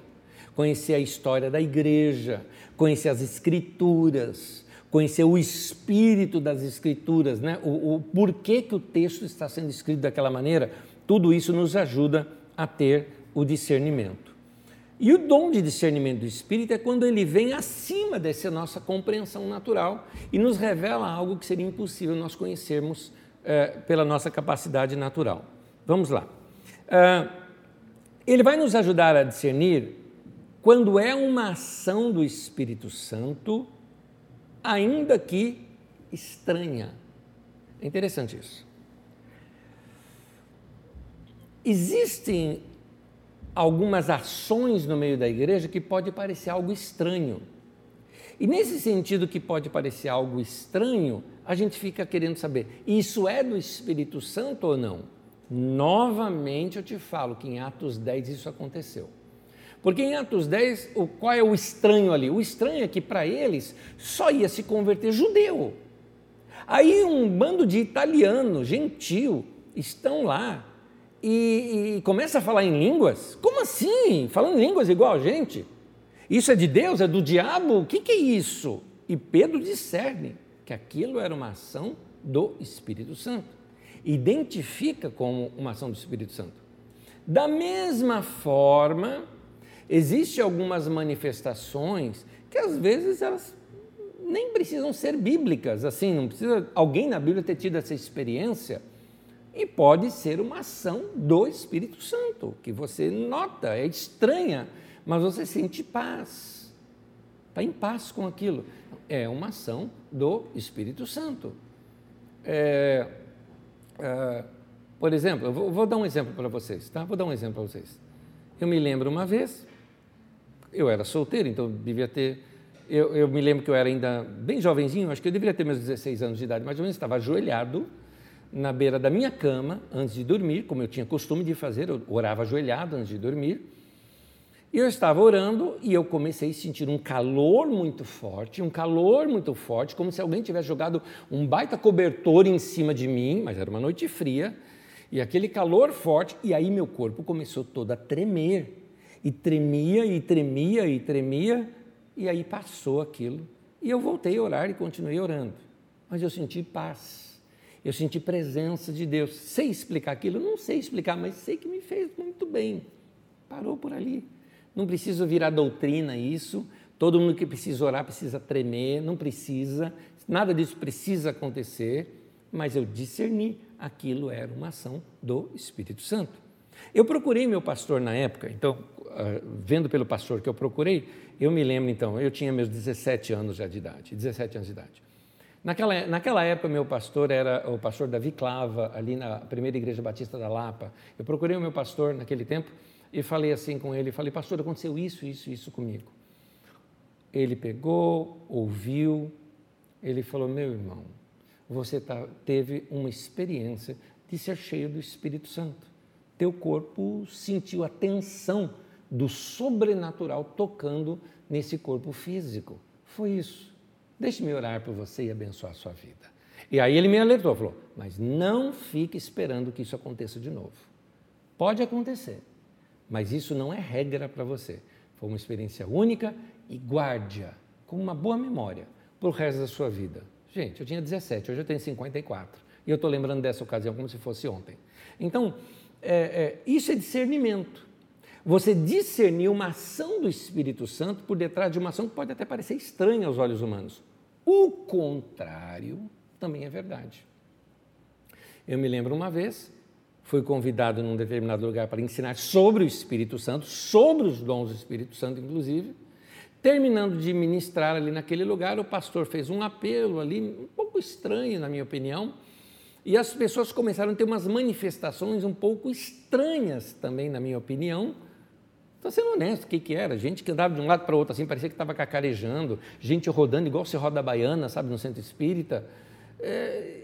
conhecer a história da igreja, conhecer as escrituras, conhecer o espírito das escrituras, né? o, o porquê que o texto está sendo escrito daquela maneira. Tudo isso nos ajuda a ter o discernimento. E o dom de discernimento do Espírito é quando ele vem acima dessa nossa compreensão natural e nos revela algo que seria impossível nós conhecermos é, pela nossa capacidade natural. Vamos lá. É, ele vai nos ajudar a discernir quando é uma ação do Espírito Santo, ainda que estranha. É interessante isso. Existem algumas ações no meio da igreja que pode parecer algo estranho. E nesse sentido que pode parecer algo estranho, a gente fica querendo saber, isso é do Espírito Santo ou não? Novamente eu te falo que em Atos 10 isso aconteceu. Porque em Atos 10, o, qual é o estranho ali? O estranho é que para eles só ia se converter judeu. Aí um bando de italiano, gentil, estão lá e, e começa a falar em línguas? Como assim? Falando línguas igual a gente? Isso é de Deus? É do diabo? O que, que é isso? E Pedro discerne que aquilo era uma ação do Espírito Santo. Identifica como uma ação do Espírito Santo. Da mesma forma, existem algumas manifestações que às vezes elas nem precisam ser bíblicas, assim, não precisa alguém na Bíblia ter tido essa experiência e pode ser uma ação do Espírito Santo, que você nota, é estranha, mas você sente paz. Está em paz com aquilo. É uma ação do Espírito Santo. É, é, por exemplo, eu vou, vou, dar um exemplo para vocês, tá? Vou dar um exemplo para vocês. Eu me lembro uma vez, eu era solteiro, então devia ter. Eu, eu me lembro que eu era ainda bem jovenzinho, acho que eu deveria ter meus 16 anos de idade, mais ou menos, estava ajoelhado na beira da minha cama antes de dormir, como eu tinha costume de fazer, eu orava ajoelhado antes de dormir. E eu estava orando e eu comecei a sentir um calor muito forte, um calor muito forte, como se alguém tivesse jogado um baita cobertor em cima de mim, mas era uma noite fria, e aquele calor forte, e aí meu corpo começou todo a tremer. E tremia, e tremia, e tremia, e aí passou aquilo. E eu voltei a orar e continuei orando. Mas eu senti paz eu senti presença de Deus. Sei explicar aquilo? Não sei explicar, mas sei que me fez muito bem. Parou por ali. Não preciso virar doutrina isso. Todo mundo que precisa orar precisa tremer, não precisa. Nada disso precisa acontecer, mas eu discerni aquilo era uma ação do Espírito Santo. Eu procurei meu pastor na época, então, vendo pelo pastor que eu procurei, eu me lembro então, eu tinha meus 17 anos já de idade, 17 anos de idade. Naquela, naquela época, meu pastor era o pastor Davi Clava, ali na primeira igreja batista da Lapa. Eu procurei o meu pastor naquele tempo e falei assim com ele: falei, pastor, aconteceu isso, isso, isso comigo. Ele pegou, ouviu, ele falou: meu irmão, você tá, teve uma experiência de ser cheio do Espírito Santo. teu corpo sentiu a tensão do sobrenatural tocando nesse corpo físico. Foi isso. Deixe-me orar por você e abençoar a sua vida. E aí ele me alertou, falou: Mas não fique esperando que isso aconteça de novo. Pode acontecer, mas isso não é regra para você. Foi uma experiência única e guarde-a com uma boa memória para o resto da sua vida. Gente, eu tinha 17, hoje eu tenho 54. E eu estou lembrando dessa ocasião como se fosse ontem. Então, é, é, isso é discernimento. Você discernir uma ação do Espírito Santo por detrás de uma ação que pode até parecer estranha aos olhos humanos. O contrário também é verdade. Eu me lembro uma vez, fui convidado num determinado lugar para ensinar sobre o Espírito Santo, sobre os dons do Espírito Santo, inclusive. Terminando de ministrar ali naquele lugar, o pastor fez um apelo ali, um pouco estranho, na minha opinião, e as pessoas começaram a ter umas manifestações um pouco estranhas também, na minha opinião. Estou sendo honesto, o que, que era? Gente que andava de um lado para o outro assim, parecia que estava cacarejando, gente rodando igual se roda a baiana, sabe, no centro espírita. É,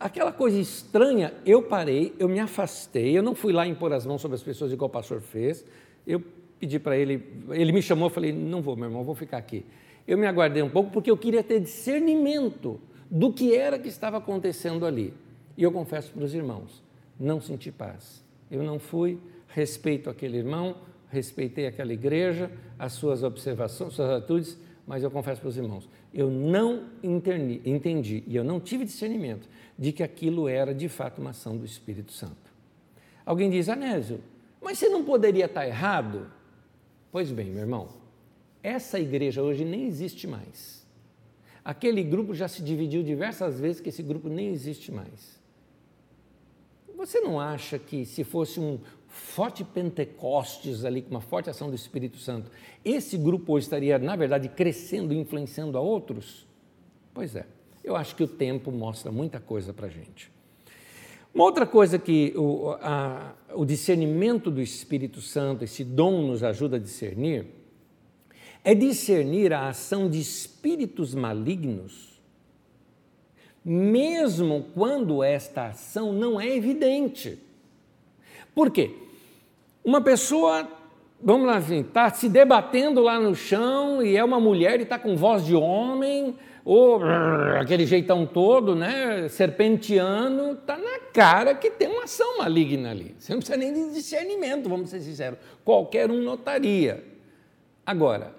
aquela coisa estranha, eu parei, eu me afastei, eu não fui lá impor as mãos sobre as pessoas igual o pastor fez. Eu pedi para ele, ele me chamou, eu falei, não vou, meu irmão, vou ficar aqui. Eu me aguardei um pouco porque eu queria ter discernimento do que era que estava acontecendo ali. E eu confesso para os irmãos, não senti paz. Eu não fui, respeito aquele irmão, respeitei aquela igreja, as suas observações, suas atitudes, mas eu confesso para os irmãos, eu não entendi, entendi e eu não tive discernimento de que aquilo era de fato uma ação do Espírito Santo. Alguém diz, Anésio, mas você não poderia estar errado? Pois bem, meu irmão, essa igreja hoje nem existe mais. Aquele grupo já se dividiu diversas vezes que esse grupo nem existe mais. Você não acha que se fosse um forte Pentecostes ali, com uma forte ação do Espírito Santo, esse grupo hoje estaria, na verdade, crescendo e influenciando a outros? Pois é, eu acho que o tempo mostra muita coisa para a gente. Uma outra coisa que o, a, o discernimento do Espírito Santo, esse dom nos ajuda a discernir, é discernir a ação de espíritos malignos mesmo quando esta ação não é evidente. Por quê? Uma pessoa, vamos lá, está assim, se debatendo lá no chão e é uma mulher e está com voz de homem, ou aquele jeitão todo, né, serpentiano, está na cara que tem uma ação maligna ali. Você não precisa nem de discernimento, vamos ser sinceros. Qualquer um notaria. Agora,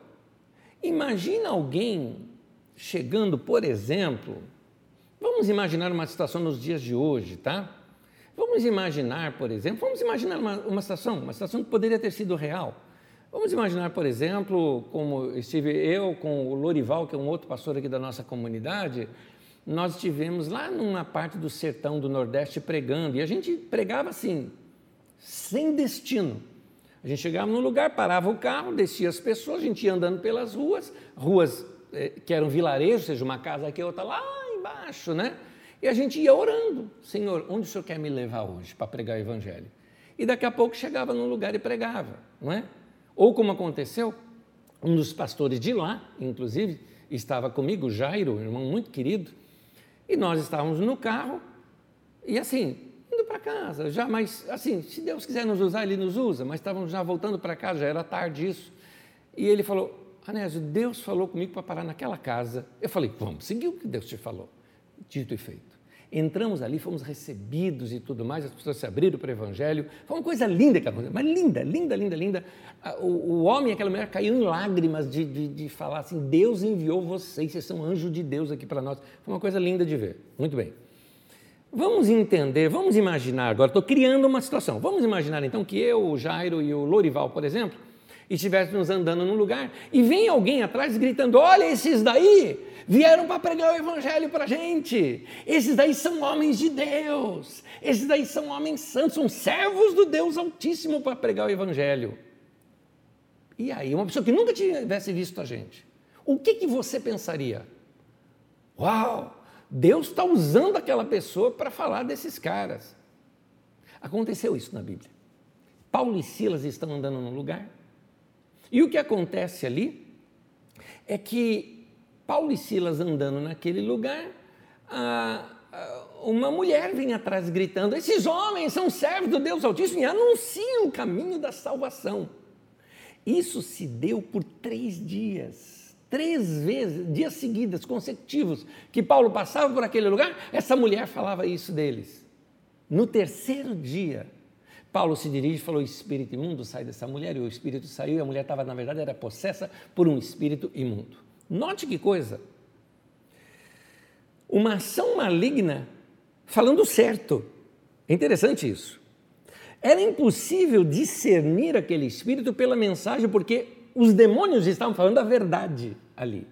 imagina alguém chegando, por exemplo, Vamos imaginar uma situação nos dias de hoje, tá? Vamos imaginar, por exemplo, vamos imaginar uma, uma situação, uma situação que poderia ter sido real. Vamos imaginar, por exemplo, como estive eu com o Lorival, que é um outro pastor aqui da nossa comunidade, nós estivemos lá numa parte do sertão do Nordeste pregando, e a gente pregava assim, sem destino. A gente chegava num lugar, parava o carro, descia as pessoas, a gente ia andando pelas ruas, ruas eh, que eram vilarejos, seja, uma casa aqui, outra lá, embaixo, né? E a gente ia orando: Senhor, onde o Senhor quer me levar hoje para pregar o Evangelho? E daqui a pouco chegava num lugar e pregava, não é? Ou como aconteceu, um dos pastores de lá, inclusive, estava comigo, Jairo, um irmão muito querido, e nós estávamos no carro e assim, indo para casa, já, mas assim, se Deus quiser nos usar, Ele nos usa, mas estávamos já voltando para casa, já era tarde isso. E ele falou: Anésio, Deus falou comigo para parar naquela casa. Eu falei, vamos seguir o que Deus te falou. Dito e feito. Entramos ali, fomos recebidos e tudo mais, as pessoas se abriram para o Evangelho. Foi uma coisa linda que aconteceu, mas linda, linda, linda, linda. O, o homem aquela mulher caiu em lágrimas de, de, de falar assim: Deus enviou vocês, vocês são anjos de Deus aqui para nós. Foi uma coisa linda de ver. Muito bem. Vamos entender, vamos imaginar agora, estou criando uma situação. Vamos imaginar então que eu, o Jairo e o Lorival, por exemplo, e estivéssemos andando num lugar e vem alguém atrás gritando: Olha, esses daí vieram para pregar o evangelho para a gente. Esses daí são homens de Deus. Esses daí são homens santos, são servos do Deus Altíssimo para pregar o evangelho. E aí, uma pessoa que nunca tivesse visto a gente, o que, que você pensaria? Uau, Deus está usando aquela pessoa para falar desses caras. Aconteceu isso na Bíblia. Paulo e Silas estão andando num lugar e o que acontece ali é que Paulo e Silas andando naquele lugar, uma mulher vem atrás gritando: Esses homens são servos do Deus Altíssimo e anunciam o caminho da salvação. Isso se deu por três dias, três vezes, dias seguidos, consecutivos, que Paulo passava por aquele lugar, essa mulher falava isso deles. No terceiro dia, Paulo se dirige e falou: Espírito imundo, sai dessa mulher. E o espírito saiu e a mulher estava, na verdade, era possessa por um espírito imundo. Note que coisa. Uma ação maligna falando certo. É interessante isso. Era impossível discernir aquele espírito pela mensagem, porque os demônios estavam falando a verdade ali.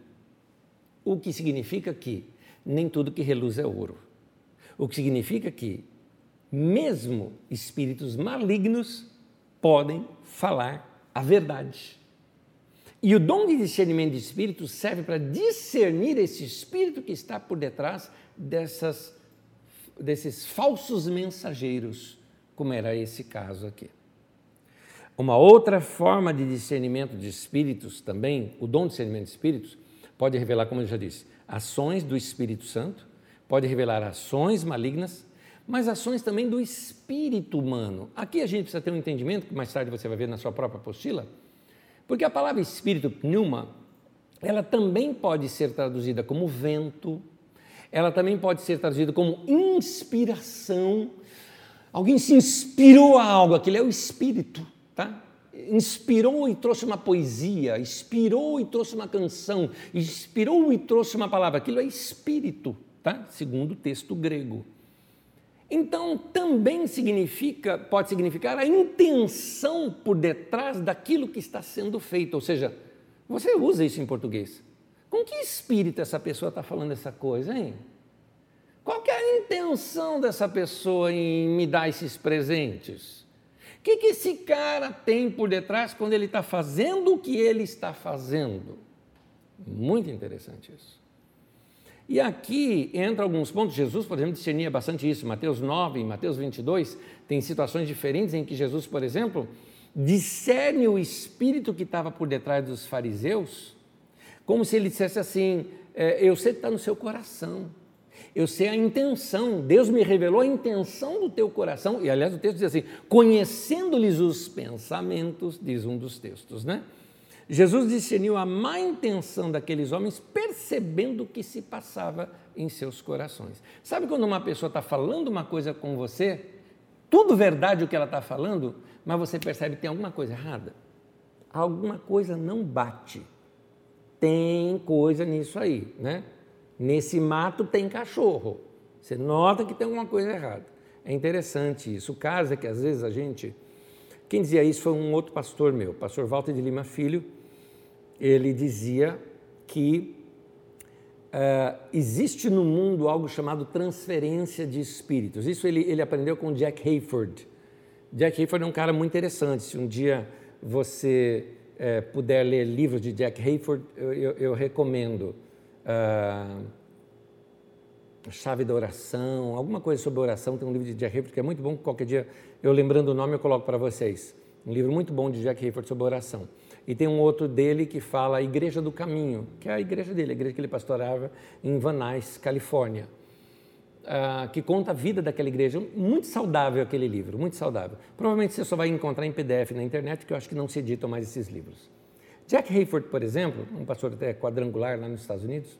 O que significa que nem tudo que reluz é ouro. O que significa que mesmo espíritos malignos podem falar a verdade. E o dom de discernimento de espíritos serve para discernir esse espírito que está por detrás dessas, desses falsos mensageiros, como era esse caso aqui. Uma outra forma de discernimento de espíritos também, o dom de discernimento de espíritos, pode revelar, como eu já disse, ações do Espírito Santo, pode revelar ações malignas mas ações também do espírito humano. Aqui a gente precisa ter um entendimento, que mais tarde você vai ver na sua própria apostila, porque a palavra espírito, pneuma, ela também pode ser traduzida como vento, ela também pode ser traduzida como inspiração. Alguém se inspirou a algo, aquilo é o espírito, tá? Inspirou e trouxe uma poesia, inspirou e trouxe uma canção, inspirou e trouxe uma palavra, aquilo é espírito, tá? Segundo o texto grego. Então, também significa, pode significar a intenção por detrás daquilo que está sendo feito. Ou seja, você usa isso em português. Com que espírito essa pessoa está falando essa coisa, hein? Qual é a intenção dessa pessoa em me dar esses presentes? O que, que esse cara tem por detrás quando ele está fazendo o que ele está fazendo? Muito interessante isso. E aqui entra alguns pontos. Jesus, por exemplo, discernia bastante isso. Mateus 9 e Mateus 22 tem situações diferentes em que Jesus, por exemplo, discerne o espírito que estava por detrás dos fariseus, como se ele dissesse assim: é, Eu sei que está no seu coração, eu sei a intenção, Deus me revelou a intenção do teu coração. E aliás, o texto diz assim: Conhecendo-lhes os pensamentos, diz um dos textos, né? Jesus discerniu a má intenção daqueles homens, percebendo o que se passava em seus corações. Sabe quando uma pessoa está falando uma coisa com você, tudo verdade o que ela está falando, mas você percebe que tem alguma coisa errada? Alguma coisa não bate. Tem coisa nisso aí, né? Nesse mato tem cachorro. Você nota que tem alguma coisa errada. É interessante isso. O caso é que às vezes a gente. Quem dizia isso foi um outro pastor meu, pastor Walter de Lima Filho ele dizia que uh, existe no mundo algo chamado transferência de espíritos. Isso ele, ele aprendeu com Jack Hayford. Jack Hayford é um cara muito interessante. Se um dia você uh, puder ler livros de Jack Hayford, eu, eu, eu recomendo. Uh, Chave da Oração, alguma coisa sobre oração, tem um livro de Jack Hayford que é muito bom, qualquer dia eu lembrando o nome eu coloco para vocês. Um livro muito bom de Jack Hayford sobre oração. E tem um outro dele que fala a Igreja do Caminho, que é a igreja dele, a igreja que ele pastorava em Van Nuys, Califórnia, uh, que conta a vida daquela igreja. Muito saudável aquele livro, muito saudável. Provavelmente você só vai encontrar em PDF na internet, que eu acho que não se editam mais esses livros. Jack Hayford, por exemplo, um pastor até quadrangular lá nos Estados Unidos,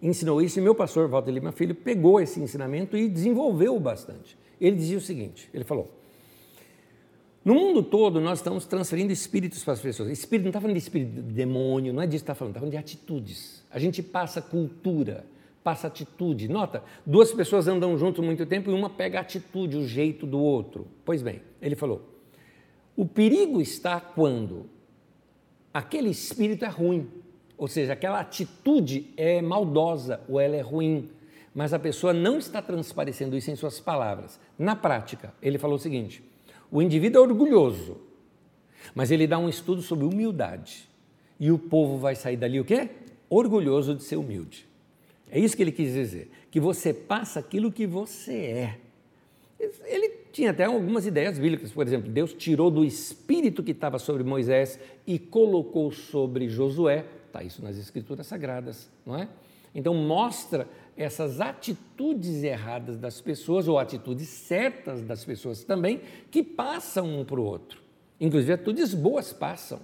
ensinou isso e meu pastor, Walter Lima Filho, pegou esse ensinamento e desenvolveu bastante. Ele dizia o seguinte, ele falou, no mundo todo, nós estamos transferindo espíritos para as pessoas. Espírito, não está falando de espírito de demônio, não é disso que está falando, está falando de atitudes. A gente passa cultura, passa atitude. Nota, duas pessoas andam junto muito tempo e uma pega a atitude, o jeito do outro. Pois bem, ele falou: o perigo está quando aquele espírito é ruim, ou seja, aquela atitude é maldosa ou ela é ruim, mas a pessoa não está transparecendo isso em suas palavras. Na prática, ele falou o seguinte o indivíduo é orgulhoso, mas ele dá um estudo sobre humildade. E o povo vai sair dali o quê? Orgulhoso de ser humilde. É isso que ele quis dizer, que você passa aquilo que você é. Ele tinha até algumas ideias bíblicas, por exemplo, Deus tirou do espírito que estava sobre Moisés e colocou sobre Josué, está isso nas escrituras sagradas, não é? Então mostra essas atitudes erradas das pessoas, ou atitudes certas das pessoas também, que passam um para o outro. Inclusive, atitudes boas passam.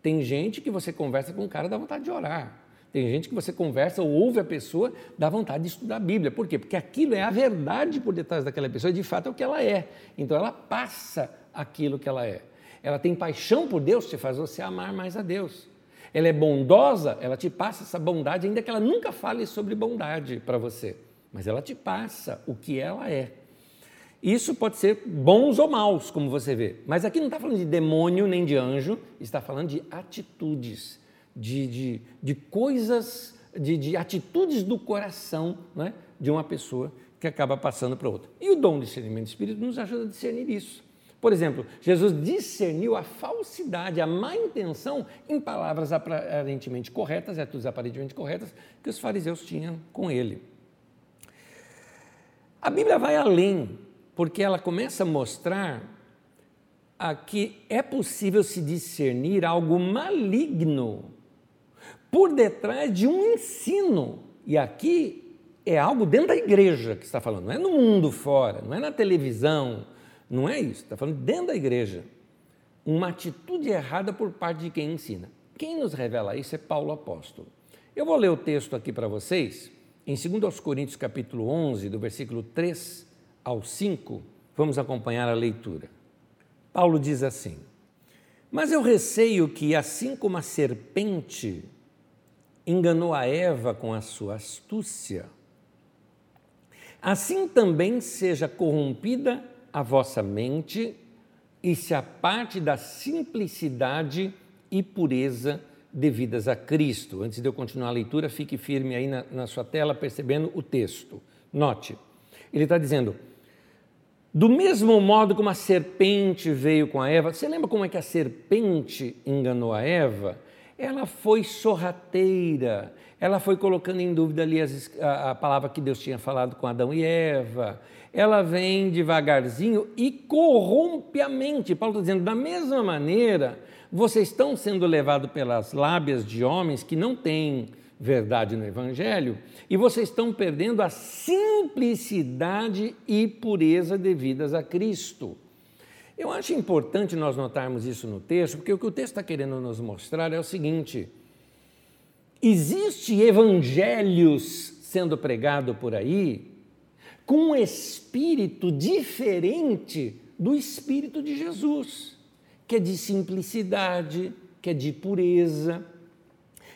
Tem gente que você conversa com um cara dá vontade de orar. Tem gente que você conversa ou ouve a pessoa, dá vontade de estudar a Bíblia. Por quê? Porque aquilo é a verdade por detrás daquela pessoa e de fato é o que ela é. Então ela passa aquilo que ela é. Ela tem paixão por Deus, te faz você amar mais a Deus. Ela é bondosa, ela te passa essa bondade, ainda que ela nunca fale sobre bondade para você, mas ela te passa o que ela é. Isso pode ser bons ou maus, como você vê, mas aqui não está falando de demônio nem de anjo, está falando de atitudes, de, de, de coisas, de, de atitudes do coração né, de uma pessoa que acaba passando para outra. E o dom de discernimento do Espírito nos ajuda a discernir isso. Por exemplo, Jesus discerniu a falsidade, a má intenção em palavras aparentemente corretas, atitudes aparentemente corretas, que os fariseus tinham com ele. A Bíblia vai além, porque ela começa a mostrar a que é possível se discernir algo maligno por detrás de um ensino. E aqui é algo dentro da igreja que está falando, não é no mundo fora, não é na televisão, não é isso, está falando dentro da igreja. Uma atitude errada por parte de quem ensina. Quem nos revela isso é Paulo apóstolo. Eu vou ler o texto aqui para vocês, em 2 Coríntios capítulo 11, do versículo 3 ao 5, vamos acompanhar a leitura. Paulo diz assim: Mas eu receio que, assim como a serpente enganou a Eva com a sua astúcia, assim também seja corrompida a vossa mente e se aparte da simplicidade e pureza devidas a Cristo. Antes de eu continuar a leitura, fique firme aí na, na sua tela, percebendo o texto. Note, ele está dizendo: do mesmo modo como a serpente veio com a Eva, você lembra como é que a serpente enganou a Eva? Ela foi sorrateira, ela foi colocando em dúvida ali a, a palavra que Deus tinha falado com Adão e Eva, ela vem devagarzinho e corrompe a mente. Paulo está dizendo, da mesma maneira, vocês estão sendo levados pelas lábias de homens que não têm verdade no Evangelho e vocês estão perdendo a simplicidade e pureza devidas a Cristo. Eu acho importante nós notarmos isso no texto, porque o que o texto está querendo nos mostrar é o seguinte: existe evangelhos sendo pregado por aí com um espírito diferente do espírito de Jesus, que é de simplicidade, que é de pureza.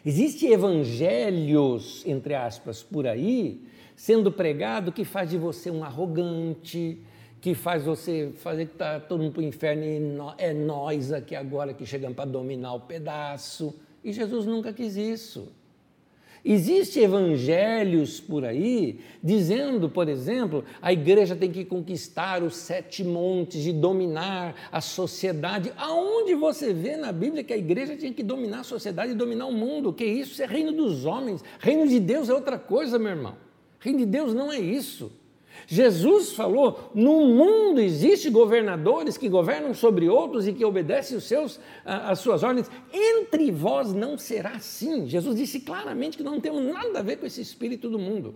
Existem evangelhos, entre aspas, por aí, sendo pregado que faz de você um arrogante, que faz você fazer que está todo mundo para o inferno e é nós aqui agora que chegamos para dominar o pedaço. E Jesus nunca quis isso. Existem evangelhos por aí dizendo, por exemplo, a igreja tem que conquistar os sete montes e dominar a sociedade. Aonde você vê na Bíblia que a igreja tinha que dominar a sociedade e dominar o mundo? Que isso? Isso é reino dos homens. Reino de Deus é outra coisa, meu irmão. Reino de Deus não é isso. Jesus falou: no mundo existem governadores que governam sobre outros e que obedecem os seus, as suas ordens. Entre vós não será assim. Jesus disse claramente que não temos nada a ver com esse espírito do mundo.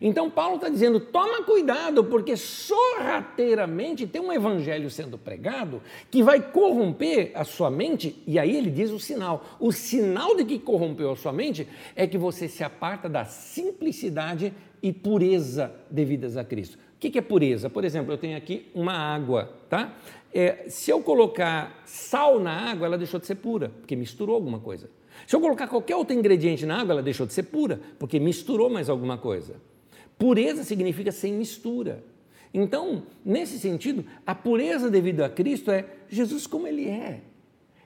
Então Paulo está dizendo: toma cuidado, porque sorrateiramente tem um evangelho sendo pregado que vai corromper a sua mente, e aí ele diz o sinal. O sinal de que corrompeu a sua mente é que você se aparta da simplicidade e pureza devidas a Cristo. O que é pureza? Por exemplo, eu tenho aqui uma água, tá? É, se eu colocar sal na água, ela deixou de ser pura, porque misturou alguma coisa. Se eu colocar qualquer outro ingrediente na água, ela deixou de ser pura, porque misturou mais alguma coisa. Pureza significa sem mistura. Então, nesse sentido, a pureza devido a Cristo é Jesus como ele é.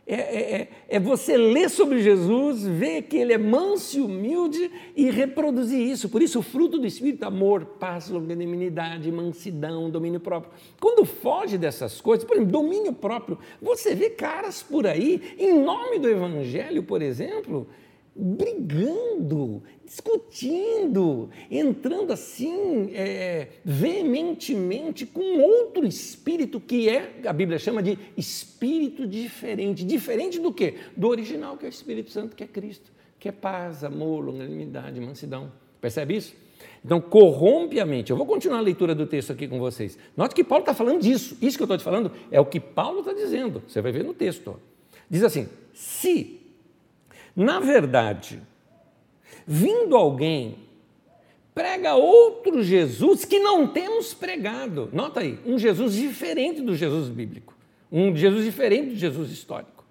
É, é, é, é, você ler sobre Jesus, ver que ele é manso e humilde e reproduzir isso. Por isso, o fruto do Espírito, amor, paz, longanimidade, mansidão, domínio próprio. Quando foge dessas coisas, por exemplo, domínio próprio, você vê caras por aí, em nome do Evangelho, por exemplo, brigando, discutindo, entrando assim é, veementemente com outro espírito que é, a Bíblia chama de espírito diferente. Diferente do que? Do original, que é o Espírito Santo, que é Cristo, que é paz, amor, longanimidade, mansidão. Percebe isso? Então, corrompe a mente. Eu vou continuar a leitura do texto aqui com vocês. Note que Paulo está falando disso. Isso que eu estou te falando é o que Paulo está dizendo. Você vai ver no texto. Diz assim: se, na verdade, vindo alguém prega outro Jesus que não temos pregado. Nota aí, um Jesus diferente do Jesus bíblico, um Jesus diferente do Jesus histórico.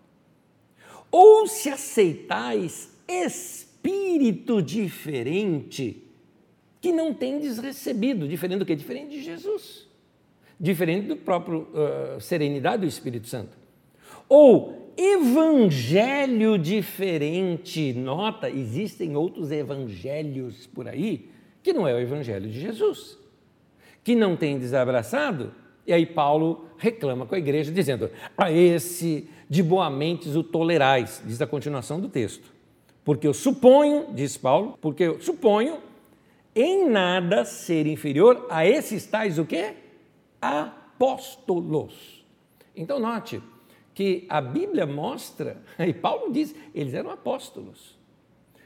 Ou se aceitais espírito diferente que não tendes recebido, diferente do que? Diferente de Jesus, diferente do próprio uh, serenidade do Espírito Santo. Ou evangelho diferente. Nota, existem outros evangelhos por aí que não é o evangelho de Jesus, que não tem desabraçado. E aí Paulo reclama com a igreja, dizendo: A esse de boa mente o tolerais, diz a continuação do texto. Porque eu suponho, diz Paulo, porque eu suponho em nada ser inferior a esses tais o quê? Apóstolos. Então note que a Bíblia mostra, e Paulo diz, eles eram apóstolos.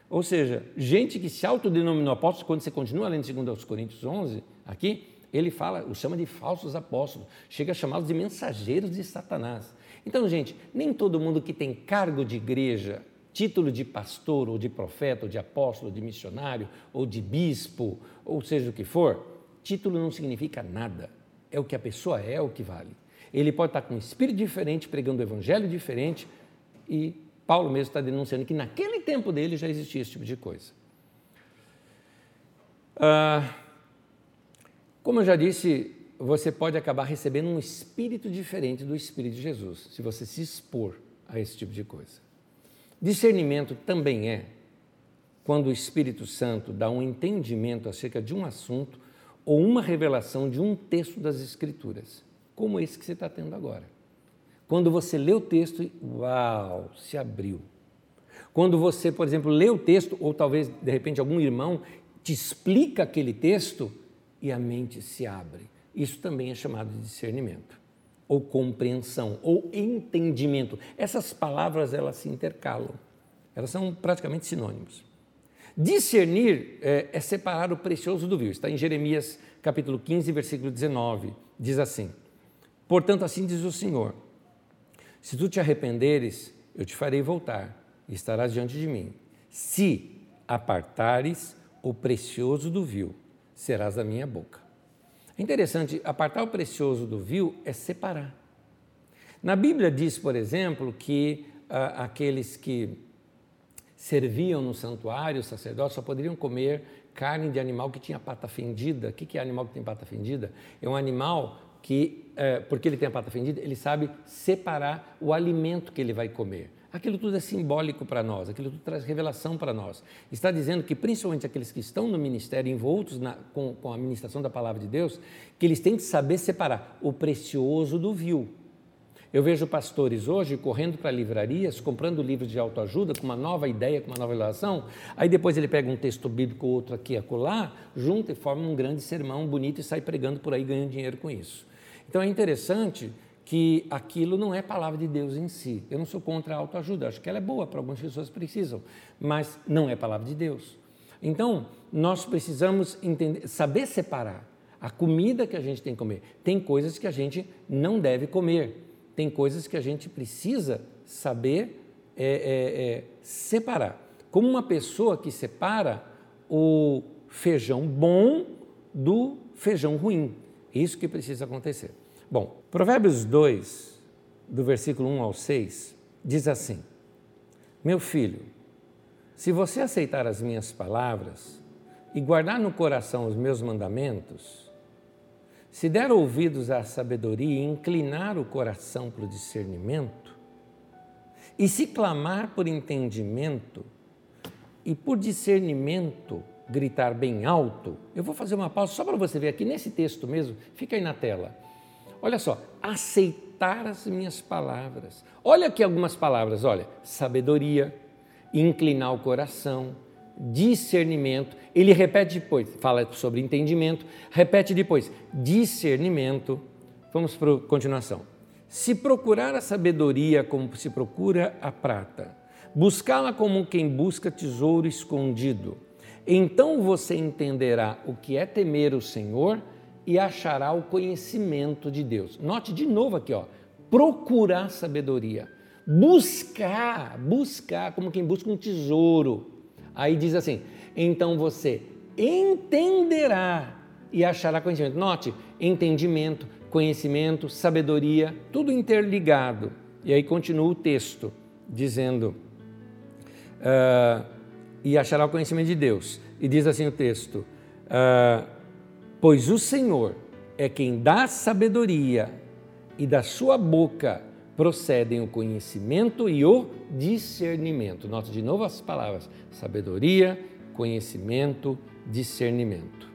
Ou seja, gente que se autodenominou apóstolos, quando você continua lendo 2 Coríntios 11, aqui, ele fala, os chama de falsos apóstolos, chega a chamá-los de mensageiros de Satanás. Então, gente, nem todo mundo que tem cargo de igreja, título de pastor, ou de profeta, ou de apóstolo, ou de missionário, ou de bispo, ou seja o que for, título não significa nada. É o que a pessoa é, é o que vale. Ele pode estar com um espírito diferente, pregando o evangelho diferente, e Paulo mesmo está denunciando que naquele tempo dele já existia esse tipo de coisa. Ah, como eu já disse, você pode acabar recebendo um espírito diferente do espírito de Jesus, se você se expor a esse tipo de coisa. Discernimento também é quando o Espírito Santo dá um entendimento acerca de um assunto ou uma revelação de um texto das Escrituras, como esse que você está tendo agora. Quando você lê o texto, uau, se abriu. Quando você, por exemplo, lê o texto, ou talvez de repente algum irmão te explica aquele texto e a mente se abre. Isso também é chamado de discernimento, ou compreensão, ou entendimento. Essas palavras elas se intercalam, elas são praticamente sinônimos. Discernir é, é separar o precioso do vil. Está em Jeremias capítulo 15, versículo 19. Diz assim: Portanto, assim diz o Senhor: Se tu te arrependeres, eu te farei voltar e estarás diante de mim. Se apartares o precioso do vil, serás da minha boca. É interessante, apartar o precioso do vil é separar. Na Bíblia diz, por exemplo, que ah, aqueles que serviam no santuário, os sacerdotes, só poderiam comer carne de animal que tinha pata fendida. O que é animal que tem pata fendida? É um animal que, é, porque ele tem a pata fendida, ele sabe separar o alimento que ele vai comer. Aquilo tudo é simbólico para nós, aquilo tudo traz revelação para nós. Está dizendo que, principalmente aqueles que estão no ministério, envoltos na, com, com a ministração da palavra de Deus, que eles têm que saber separar o precioso do vil. Eu vejo pastores hoje correndo para livrarias, comprando livros de autoajuda com uma nova ideia, com uma nova revelação. Aí depois ele pega um texto bíblico, outro aqui acolá, junta e forma um grande sermão bonito e sai pregando por aí ganhando dinheiro com isso. Então é interessante que aquilo não é palavra de Deus em si. Eu não sou contra a autoajuda, acho que ela é boa para algumas pessoas precisam, mas não é palavra de Deus. Então, nós precisamos entender, saber separar a comida que a gente tem que comer. Tem coisas que a gente não deve comer, tem coisas que a gente precisa saber é, é, é, separar. Como uma pessoa que separa o feijão bom do feijão ruim. Isso que precisa acontecer. Bom, Provérbios 2, do versículo 1 ao 6, diz assim: Meu filho, se você aceitar as minhas palavras e guardar no coração os meus mandamentos, se der ouvidos à sabedoria e inclinar o coração para o discernimento, e se clamar por entendimento e por discernimento gritar bem alto, eu vou fazer uma pausa só para você ver aqui nesse texto mesmo, fica aí na tela. Olha só, aceitar as minhas palavras. Olha aqui algumas palavras, olha, sabedoria, inclinar o coração, discernimento. Ele repete depois, fala sobre entendimento, repete depois, discernimento. Vamos para a continuação. Se procurar a sabedoria como se procura a prata, buscá-la como quem busca tesouro escondido, Então você entenderá o que é temer o Senhor e achará o conhecimento de Deus. Note de novo aqui, ó, procurar sabedoria, buscar, buscar como quem busca um tesouro. Aí diz assim: então você entenderá e achará conhecimento. Note, entendimento, conhecimento, sabedoria, tudo interligado. E aí continua o texto dizendo: uh, e achará o conhecimento de Deus. E diz assim o texto: uh, Pois o Senhor é quem dá sabedoria, e da sua boca procedem o conhecimento e o discernimento. Nota de novo as palavras: sabedoria, conhecimento, discernimento.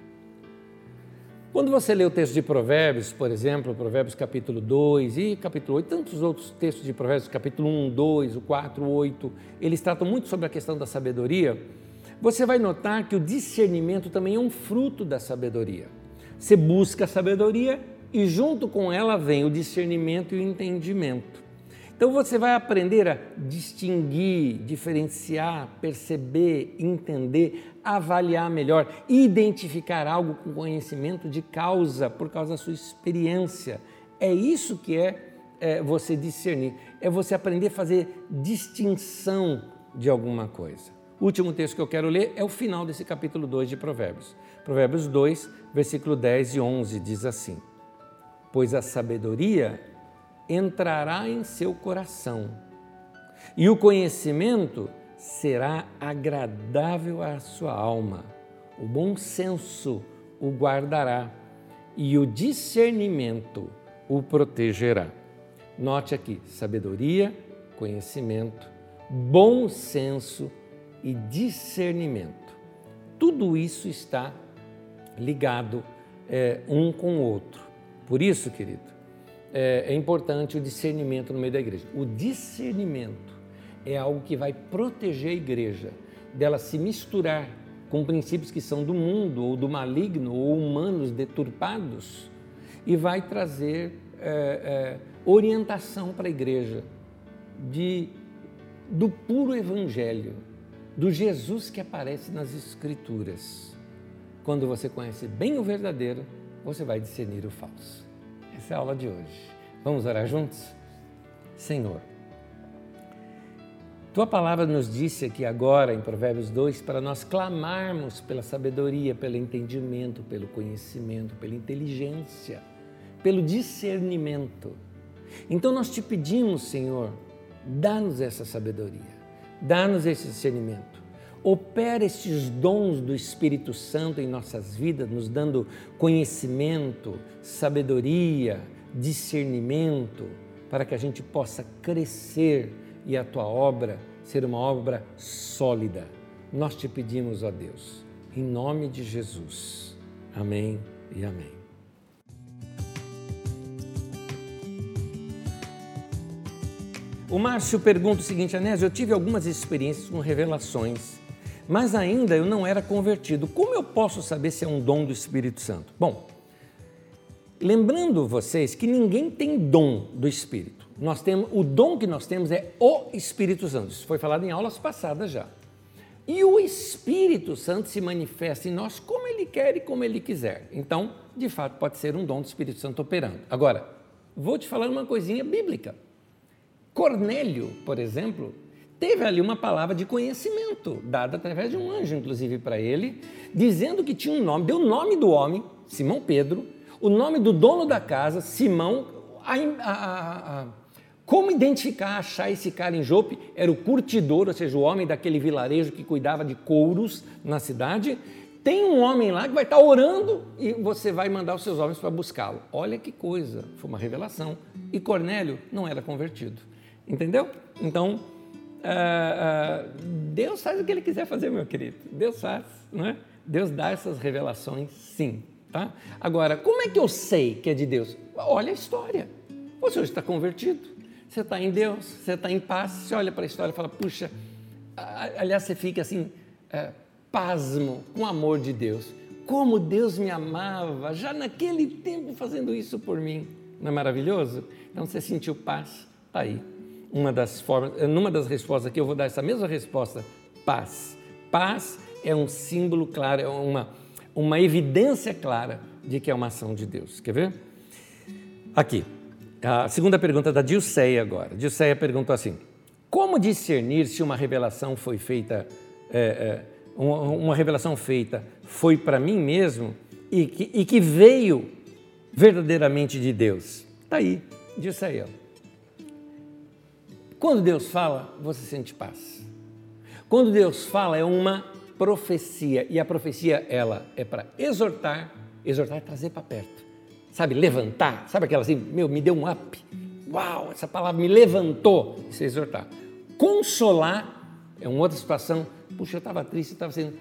Quando você lê o texto de Provérbios, por exemplo, Provérbios capítulo 2 e capítulo 8, tantos outros textos de Provérbios, capítulo 1, 2, o 4, 8, eles tratam muito sobre a questão da sabedoria, você vai notar que o discernimento também é um fruto da sabedoria. Você busca a sabedoria e junto com ela vem o discernimento e o entendimento. Então você vai aprender a distinguir, diferenciar, perceber, entender, avaliar melhor, identificar algo com conhecimento de causa, por causa da sua experiência. É isso que é, é você discernir, é você aprender a fazer distinção de alguma coisa. O último texto que eu quero ler é o final desse capítulo 2 de Provérbios. Provérbios 2, versículo 10 e 11 diz assim: Pois a sabedoria entrará em seu coração, e o conhecimento será agradável à sua alma. O bom senso o guardará, e o discernimento o protegerá. Note aqui: sabedoria, conhecimento, bom senso e discernimento. Tudo isso está ligado é, um com o outro. Por isso, querido, é, é importante o discernimento no meio da igreja. O discernimento é algo que vai proteger a igreja dela se misturar com princípios que são do mundo ou do maligno ou humanos deturpados e vai trazer é, é, orientação para a igreja de, do puro evangelho, do Jesus que aparece nas Escrituras. Quando você conhece bem o verdadeiro, você vai discernir o falso. Essa é a aula de hoje. Vamos orar juntos? Senhor, tua palavra nos disse aqui agora em Provérbios 2 para nós clamarmos pela sabedoria, pelo entendimento, pelo conhecimento, pela inteligência, pelo discernimento. Então nós te pedimos, Senhor, dá-nos essa sabedoria, dá-nos esse discernimento opera estes dons do Espírito Santo em nossas vidas, nos dando conhecimento, sabedoria, discernimento, para que a gente possa crescer e a tua obra ser uma obra sólida. Nós te pedimos, ó Deus, em nome de Jesus. Amém e amém. O Márcio pergunta o seguinte, Anésio, eu tive algumas experiências com revelações mas ainda eu não era convertido. Como eu posso saber se é um dom do Espírito Santo? Bom, lembrando vocês que ninguém tem dom do Espírito. Nós temos o dom que nós temos é o Espírito Santo. Isso foi falado em aulas passadas já. E o Espírito Santo se manifesta em nós como ele quer e como ele quiser. Então, de fato, pode ser um dom do Espírito Santo operando. Agora, vou te falar uma coisinha bíblica. Cornélio, por exemplo, teve ali uma palavra de conhecimento, dada através de um anjo, inclusive, para ele, dizendo que tinha um nome, deu o nome do homem, Simão Pedro, o nome do dono da casa, Simão, a, a, a, como identificar, achar esse cara em Jope? Era o curtidor, ou seja, o homem daquele vilarejo que cuidava de couros na cidade. Tem um homem lá que vai estar orando e você vai mandar os seus homens para buscá-lo. Olha que coisa, foi uma revelação. E Cornélio não era convertido. Entendeu? Então, ah, ah, Deus faz o que Ele quiser fazer, meu querido. Deus faz, não é? Deus dá essas revelações, sim. Tá? Agora, como é que eu sei que é de Deus? Olha a história. Você hoje está convertido, você está em Deus, você está em paz. Você olha para a história e fala, puxa, aliás, você fica assim, é, pasmo com o amor de Deus. Como Deus me amava já naquele tempo fazendo isso por mim. Não é maravilhoso? Então você sentiu paz? Está aí uma das formas, numa das respostas aqui eu vou dar essa mesma resposta, paz. Paz é um símbolo claro, é uma, uma evidência clara de que é uma ação de Deus. Quer ver? Aqui, a segunda pergunta da Dilceia agora. Dilceia perguntou assim: Como discernir se uma revelação foi feita, é, é, uma, uma, revelação feita foi para mim mesmo e que, e que veio verdadeiramente de Deus? Está aí, Dilceia. Quando Deus fala, você sente paz. Quando Deus fala, é uma profecia. E a profecia, ela é para exortar, exortar é trazer para perto. Sabe, levantar. Sabe aquela assim, meu, me deu um up. Uau, essa palavra me levantou. Isso é exortar. Consolar é uma outra situação. Puxa, eu estava triste, estava sendo.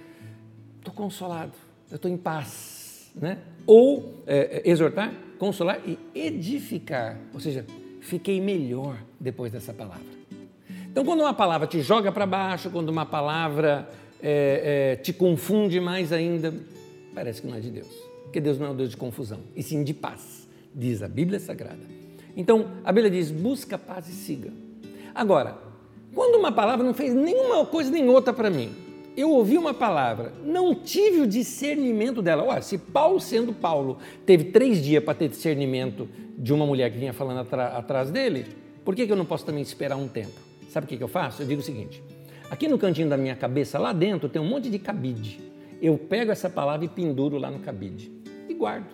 Estou consolado, eu estou em paz. Né? Ou é, é, exortar, consolar e edificar. Ou seja, fiquei melhor depois dessa palavra. Então, quando uma palavra te joga para baixo, quando uma palavra é, é, te confunde mais ainda, parece que não é de Deus. Porque Deus não é um Deus de confusão, e sim de paz, diz a Bíblia Sagrada. Então, a Bíblia diz: busca paz e siga. Agora, quando uma palavra não fez nenhuma coisa nem outra para mim, eu ouvi uma palavra, não tive o discernimento dela. Olha, se Paulo, sendo Paulo, teve três dias para ter discernimento de uma mulher que vinha falando atrás dele, por que, que eu não posso também esperar um tempo? Sabe o que, que eu faço? Eu digo o seguinte: aqui no cantinho da minha cabeça, lá dentro, tem um monte de cabide. Eu pego essa palavra e penduro lá no cabide e guardo.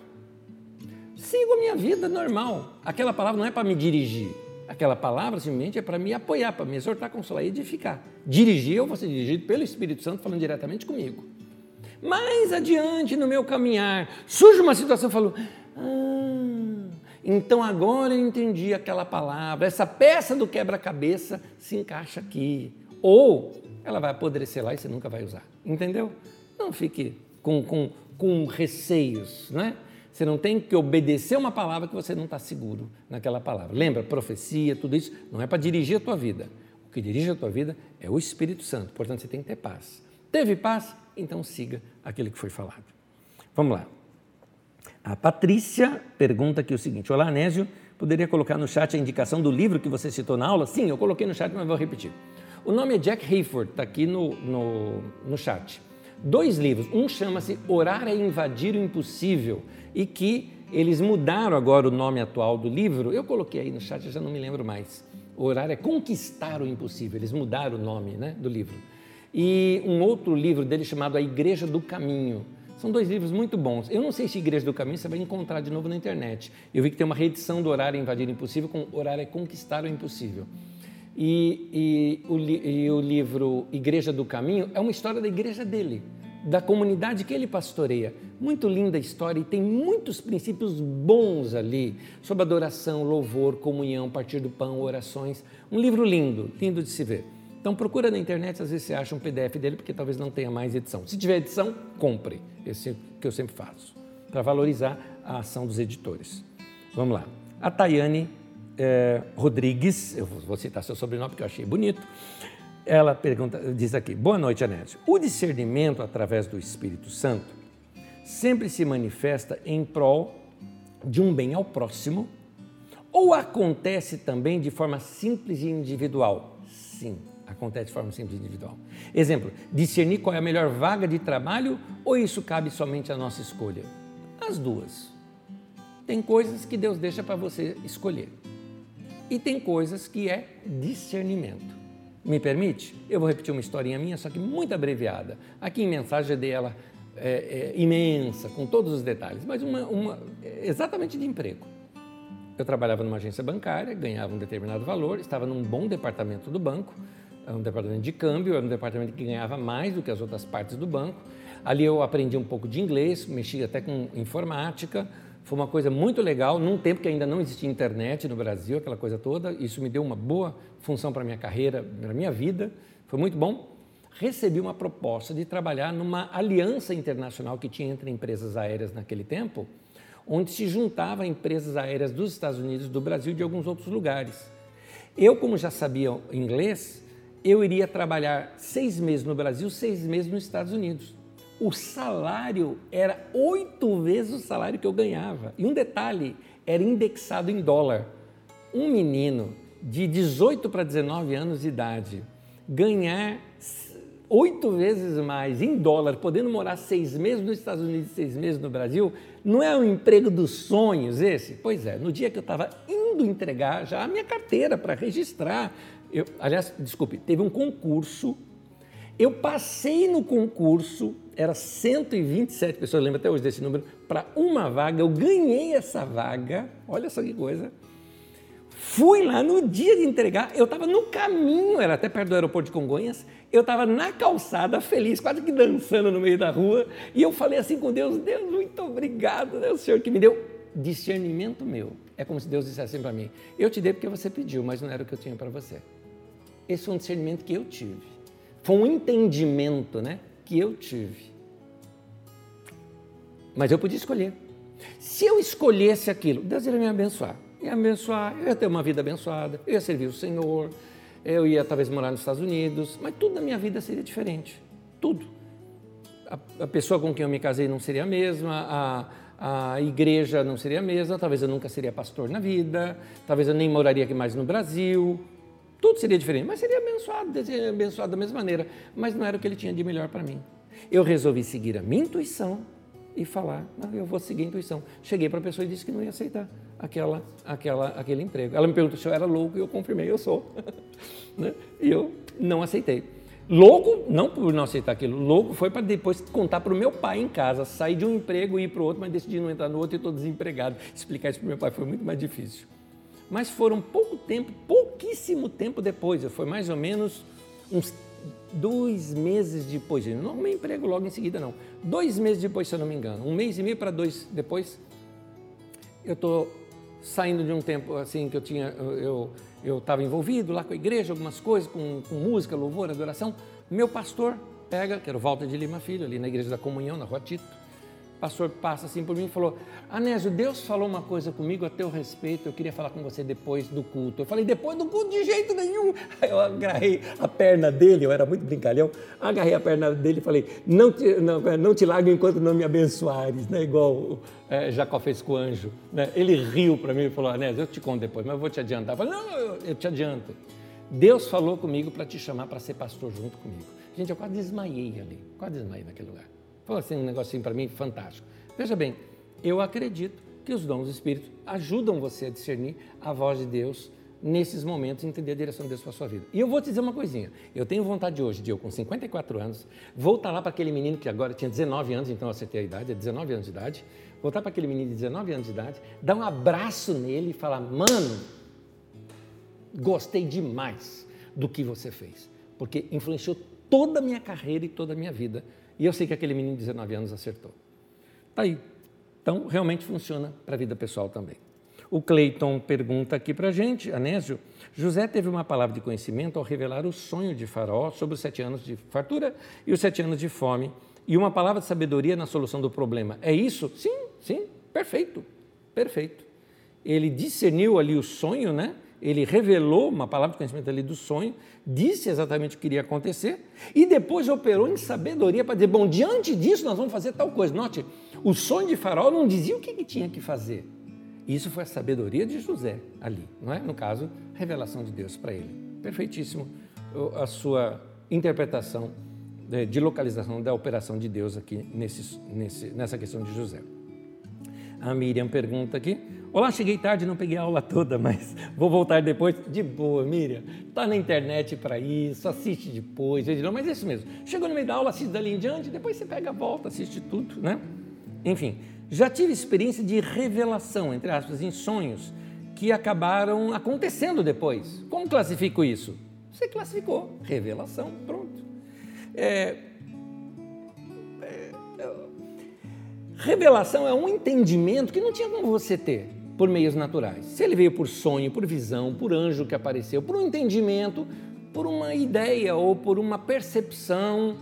Sigo a minha vida normal. Aquela palavra não é para me dirigir. Aquela palavra simplesmente é para me apoiar, para me exortar, consolar e edificar. Dirigir, eu vou ser dirigido pelo Espírito Santo falando diretamente comigo. Mais adiante no meu caminhar, surge uma situação, eu falo, ah, então agora eu entendi aquela palavra, essa peça do quebra-cabeça se encaixa aqui. Ou ela vai apodrecer lá e você nunca vai usar. Entendeu? Não fique com, com, com receios, né? Você não tem que obedecer uma palavra que você não está seguro naquela palavra. Lembra, profecia, tudo isso não é para dirigir a tua vida. O que dirige a tua vida é o Espírito Santo. Portanto, você tem que ter paz. Teve paz? Então siga aquilo que foi falado. Vamos lá. A Patrícia pergunta aqui o seguinte: Olá, Anésio, poderia colocar no chat a indicação do livro que você citou na aula? Sim, eu coloquei no chat, mas vou repetir. O nome é Jack Hayford, está aqui no, no, no chat. Dois livros. Um chama-se Orar é Invadir o Impossível e que eles mudaram agora o nome atual do livro. Eu coloquei aí no chat, já não me lembro mais. Orar é Conquistar o Impossível. Eles mudaram o nome né, do livro. E um outro livro dele chamado A Igreja do Caminho. São dois livros muito bons. Eu não sei se Igreja do Caminho você vai encontrar de novo na internet. Eu vi que tem uma reedição do é Invadir o Impossível com Orar é Conquistar o Impossível. E, e, o, e o livro Igreja do Caminho é uma história da igreja dele, da comunidade que ele pastoreia. Muito linda a história e tem muitos princípios bons ali sobre adoração, louvor, comunhão, partir do pão, orações. Um livro lindo, lindo de se ver. Então procura na internet, às vezes você acha um PDF dele, porque talvez não tenha mais edição. Se tiver edição, compre. Esse que eu sempre faço, para valorizar a ação dos editores. Vamos lá. A Tayane é, Rodrigues, eu vou citar seu sobrenome porque eu achei bonito, ela pergunta, diz aqui: Boa noite, Anésio. O discernimento através do Espírito Santo sempre se manifesta em prol de um bem ao próximo ou acontece também de forma simples e individual? Sim, acontece de forma simples individual. Exemplo: discernir qual é a melhor vaga de trabalho ou isso cabe somente à nossa escolha? As duas. Tem coisas que Deus deixa para você escolher e tem coisas que é discernimento. Me permite? Eu vou repetir uma historinha minha, só que muito abreviada. Aqui em mensagem eu dei ela é, é, imensa, com todos os detalhes, mas uma, uma, exatamente de emprego. Eu trabalhava numa agência bancária, ganhava um determinado valor, estava num bom departamento do banco, um departamento de câmbio, era um departamento que ganhava mais do que as outras partes do banco. Ali eu aprendi um pouco de inglês, mexi até com informática, foi uma coisa muito legal, num tempo que ainda não existia internet no Brasil, aquela coisa toda. Isso me deu uma boa função para a minha carreira, para a minha vida. Foi muito bom. Recebi uma proposta de trabalhar numa aliança internacional que tinha entre empresas aéreas naquele tempo, onde se juntava empresas aéreas dos Estados Unidos, do Brasil e de alguns outros lugares. Eu, como já sabia inglês, eu iria trabalhar seis meses no Brasil, seis meses nos Estados Unidos o salário era oito vezes o salário que eu ganhava. E um detalhe, era indexado em dólar. Um menino de 18 para 19 anos de idade ganhar oito vezes mais em dólar, podendo morar seis meses nos Estados Unidos e seis meses no Brasil, não é um emprego dos sonhos esse? Pois é, no dia que eu estava indo entregar já a minha carteira para registrar, eu, aliás, desculpe, teve um concurso, eu passei no concurso, era 127 pessoas, lembro até hoje desse número, para uma vaga, eu ganhei essa vaga, olha só que coisa, Fui lá no dia de entregar, eu estava no caminho, era até perto do aeroporto de Congonhas, eu estava na calçada, feliz, quase que dançando no meio da rua, e eu falei assim com Deus: Deus, muito obrigado, o Senhor que me deu discernimento meu. É como se Deus dissesse assim para mim: Eu te dei porque você pediu, mas não era o que eu tinha para você. Esse foi um discernimento que eu tive. Foi um entendimento né, que eu tive. Mas eu podia escolher. Se eu escolhesse aquilo, Deus iria me abençoar ia abençoar, eu ia ter uma vida abençoada, eu ia servir o Senhor, eu ia talvez morar nos Estados Unidos, mas tudo na minha vida seria diferente. Tudo. A, a pessoa com quem eu me casei não seria a mesma, a, a igreja não seria a mesma, talvez eu nunca seria pastor na vida, talvez eu nem moraria aqui mais no Brasil. Tudo seria diferente, mas seria abençoado, abençoado da mesma maneira, mas não era o que ele tinha de melhor para mim. Eu resolvi seguir a minha intuição e falar, não, eu vou seguir a intuição. Cheguei para a pessoa e disse que não ia aceitar aquela, aquela, aquele emprego. Ela me perguntou se eu era louco e eu confirmei, eu sou. né? E eu não aceitei. Louco, não por não aceitar aquilo, louco foi para depois contar para o meu pai em casa, sair de um emprego e ir para o outro, mas decidi não entrar no outro e estou desempregado. Explicar isso para o meu pai foi muito mais difícil. Mas foram pouco tempo, pouquíssimo tempo depois, foi mais ou menos uns dois meses depois, não arrumei emprego logo em seguida não, dois meses depois se eu não me engano, um mês e meio para dois depois, eu estou saindo de um tempo assim que eu tinha, eu eu estava envolvido lá com a igreja, algumas coisas, com, com música, louvor, adoração. Meu pastor pega, que era o Walter de Lima Filho, ali na igreja da Comunhão, na Rua Tito, pastor passa assim por mim e falou: Anésio, Deus falou uma coisa comigo a teu respeito, eu queria falar com você depois do culto. Eu falei: depois do culto, de jeito nenhum. Aí eu agarrei a perna dele, eu era muito brincalhão, agarrei a perna dele e falei: não te, não, não te largo enquanto não me abençoares, né? igual é, Jacó fez com o anjo. Né? Ele riu para mim e falou: Anésio, eu te conto depois, mas eu vou te adiantar. Eu falei: não, eu, eu te adianto. Deus falou comigo para te chamar para ser pastor junto comigo. Gente, eu quase desmaiei ali, quase desmaiei naquele lugar. Falou assim um negocinho para mim fantástico. Veja bem, eu acredito que os dons do Espírito ajudam você a discernir a voz de Deus nesses momentos, entender a direção de Deus para a sua vida. E eu vou te dizer uma coisinha, eu tenho vontade hoje de eu, com 54 anos, voltar lá para aquele menino que agora tinha 19 anos, então eu acertei a idade, é 19 anos de idade, voltar para aquele menino de 19 anos de idade, dar um abraço nele e falar, mano, gostei demais do que você fez, porque influenciou toda a minha carreira e toda a minha vida e eu sei que aquele menino de 19 anos acertou. Está aí. Então, realmente funciona para a vida pessoal também. O Cleiton pergunta aqui para a gente, Anésio, José teve uma palavra de conhecimento ao revelar o sonho de Faraó sobre os sete anos de fartura e os sete anos de fome, e uma palavra de sabedoria na solução do problema. É isso? Sim, sim, perfeito, perfeito. Ele discerniu ali o sonho, né? Ele revelou uma palavra de conhecimento ali do sonho, disse exatamente o que iria acontecer e depois operou em sabedoria para dizer: bom, diante disso nós vamos fazer tal coisa. Note, o sonho de Faraó não dizia o que, que tinha que fazer. Isso foi a sabedoria de José ali, não é? No caso, revelação de Deus para ele. Perfeitíssimo a sua interpretação de localização da operação de Deus aqui nesse, nesse, nessa questão de José. A Miriam pergunta aqui: Olá, cheguei tarde, não peguei a aula toda, mas vou voltar depois. De boa, Miriam. Está na internet para isso, assiste depois. Não, mas é isso mesmo. Chegou no meio da aula, assiste dali em diante, depois você pega a volta, assiste tudo, né? Enfim, já tive experiência de revelação, entre aspas, em sonhos que acabaram acontecendo depois. Como classifico isso? Você classificou. Revelação, pronto. É, revelação é um entendimento que não tinha como você ter por meios naturais. Se ele veio por sonho, por visão, por anjo que apareceu, por um entendimento, por uma ideia ou por uma percepção,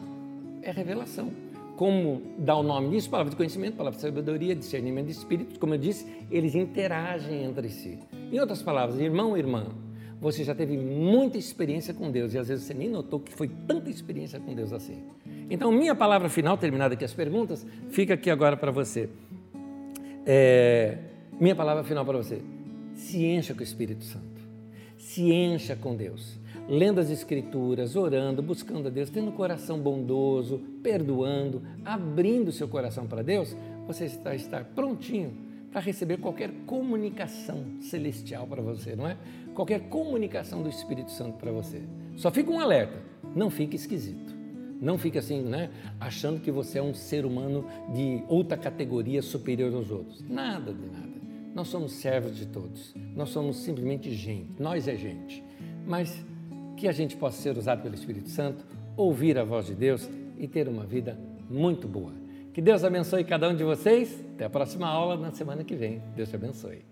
é revelação. Como dá o nome disso? Palavra de conhecimento, palavra de sabedoria, discernimento de espírito. Como eu disse, eles interagem entre si. Em outras palavras, irmão, irmã, você já teve muita experiência com Deus e às vezes você nem notou que foi tanta experiência com Deus assim. Então, minha palavra final, terminada aqui as perguntas, fica aqui agora para você. É, minha palavra final para você: se encha com o Espírito Santo, se encha com Deus. lendo as Escrituras, orando, buscando a Deus, tendo um coração bondoso, perdoando, abrindo seu coração para Deus, você está estar prontinho para receber qualquer comunicação celestial para você, não é? Qualquer comunicação do Espírito Santo para você. Só fica um alerta: não fique esquisito. Não fique assim, né? Achando que você é um ser humano de outra categoria superior aos outros. Nada de nada. Nós somos servos de todos. Nós somos simplesmente gente. Nós é gente. Mas que a gente possa ser usado pelo Espírito Santo, ouvir a voz de Deus e ter uma vida muito boa. Que Deus abençoe cada um de vocês. Até a próxima aula na semana que vem. Deus te abençoe.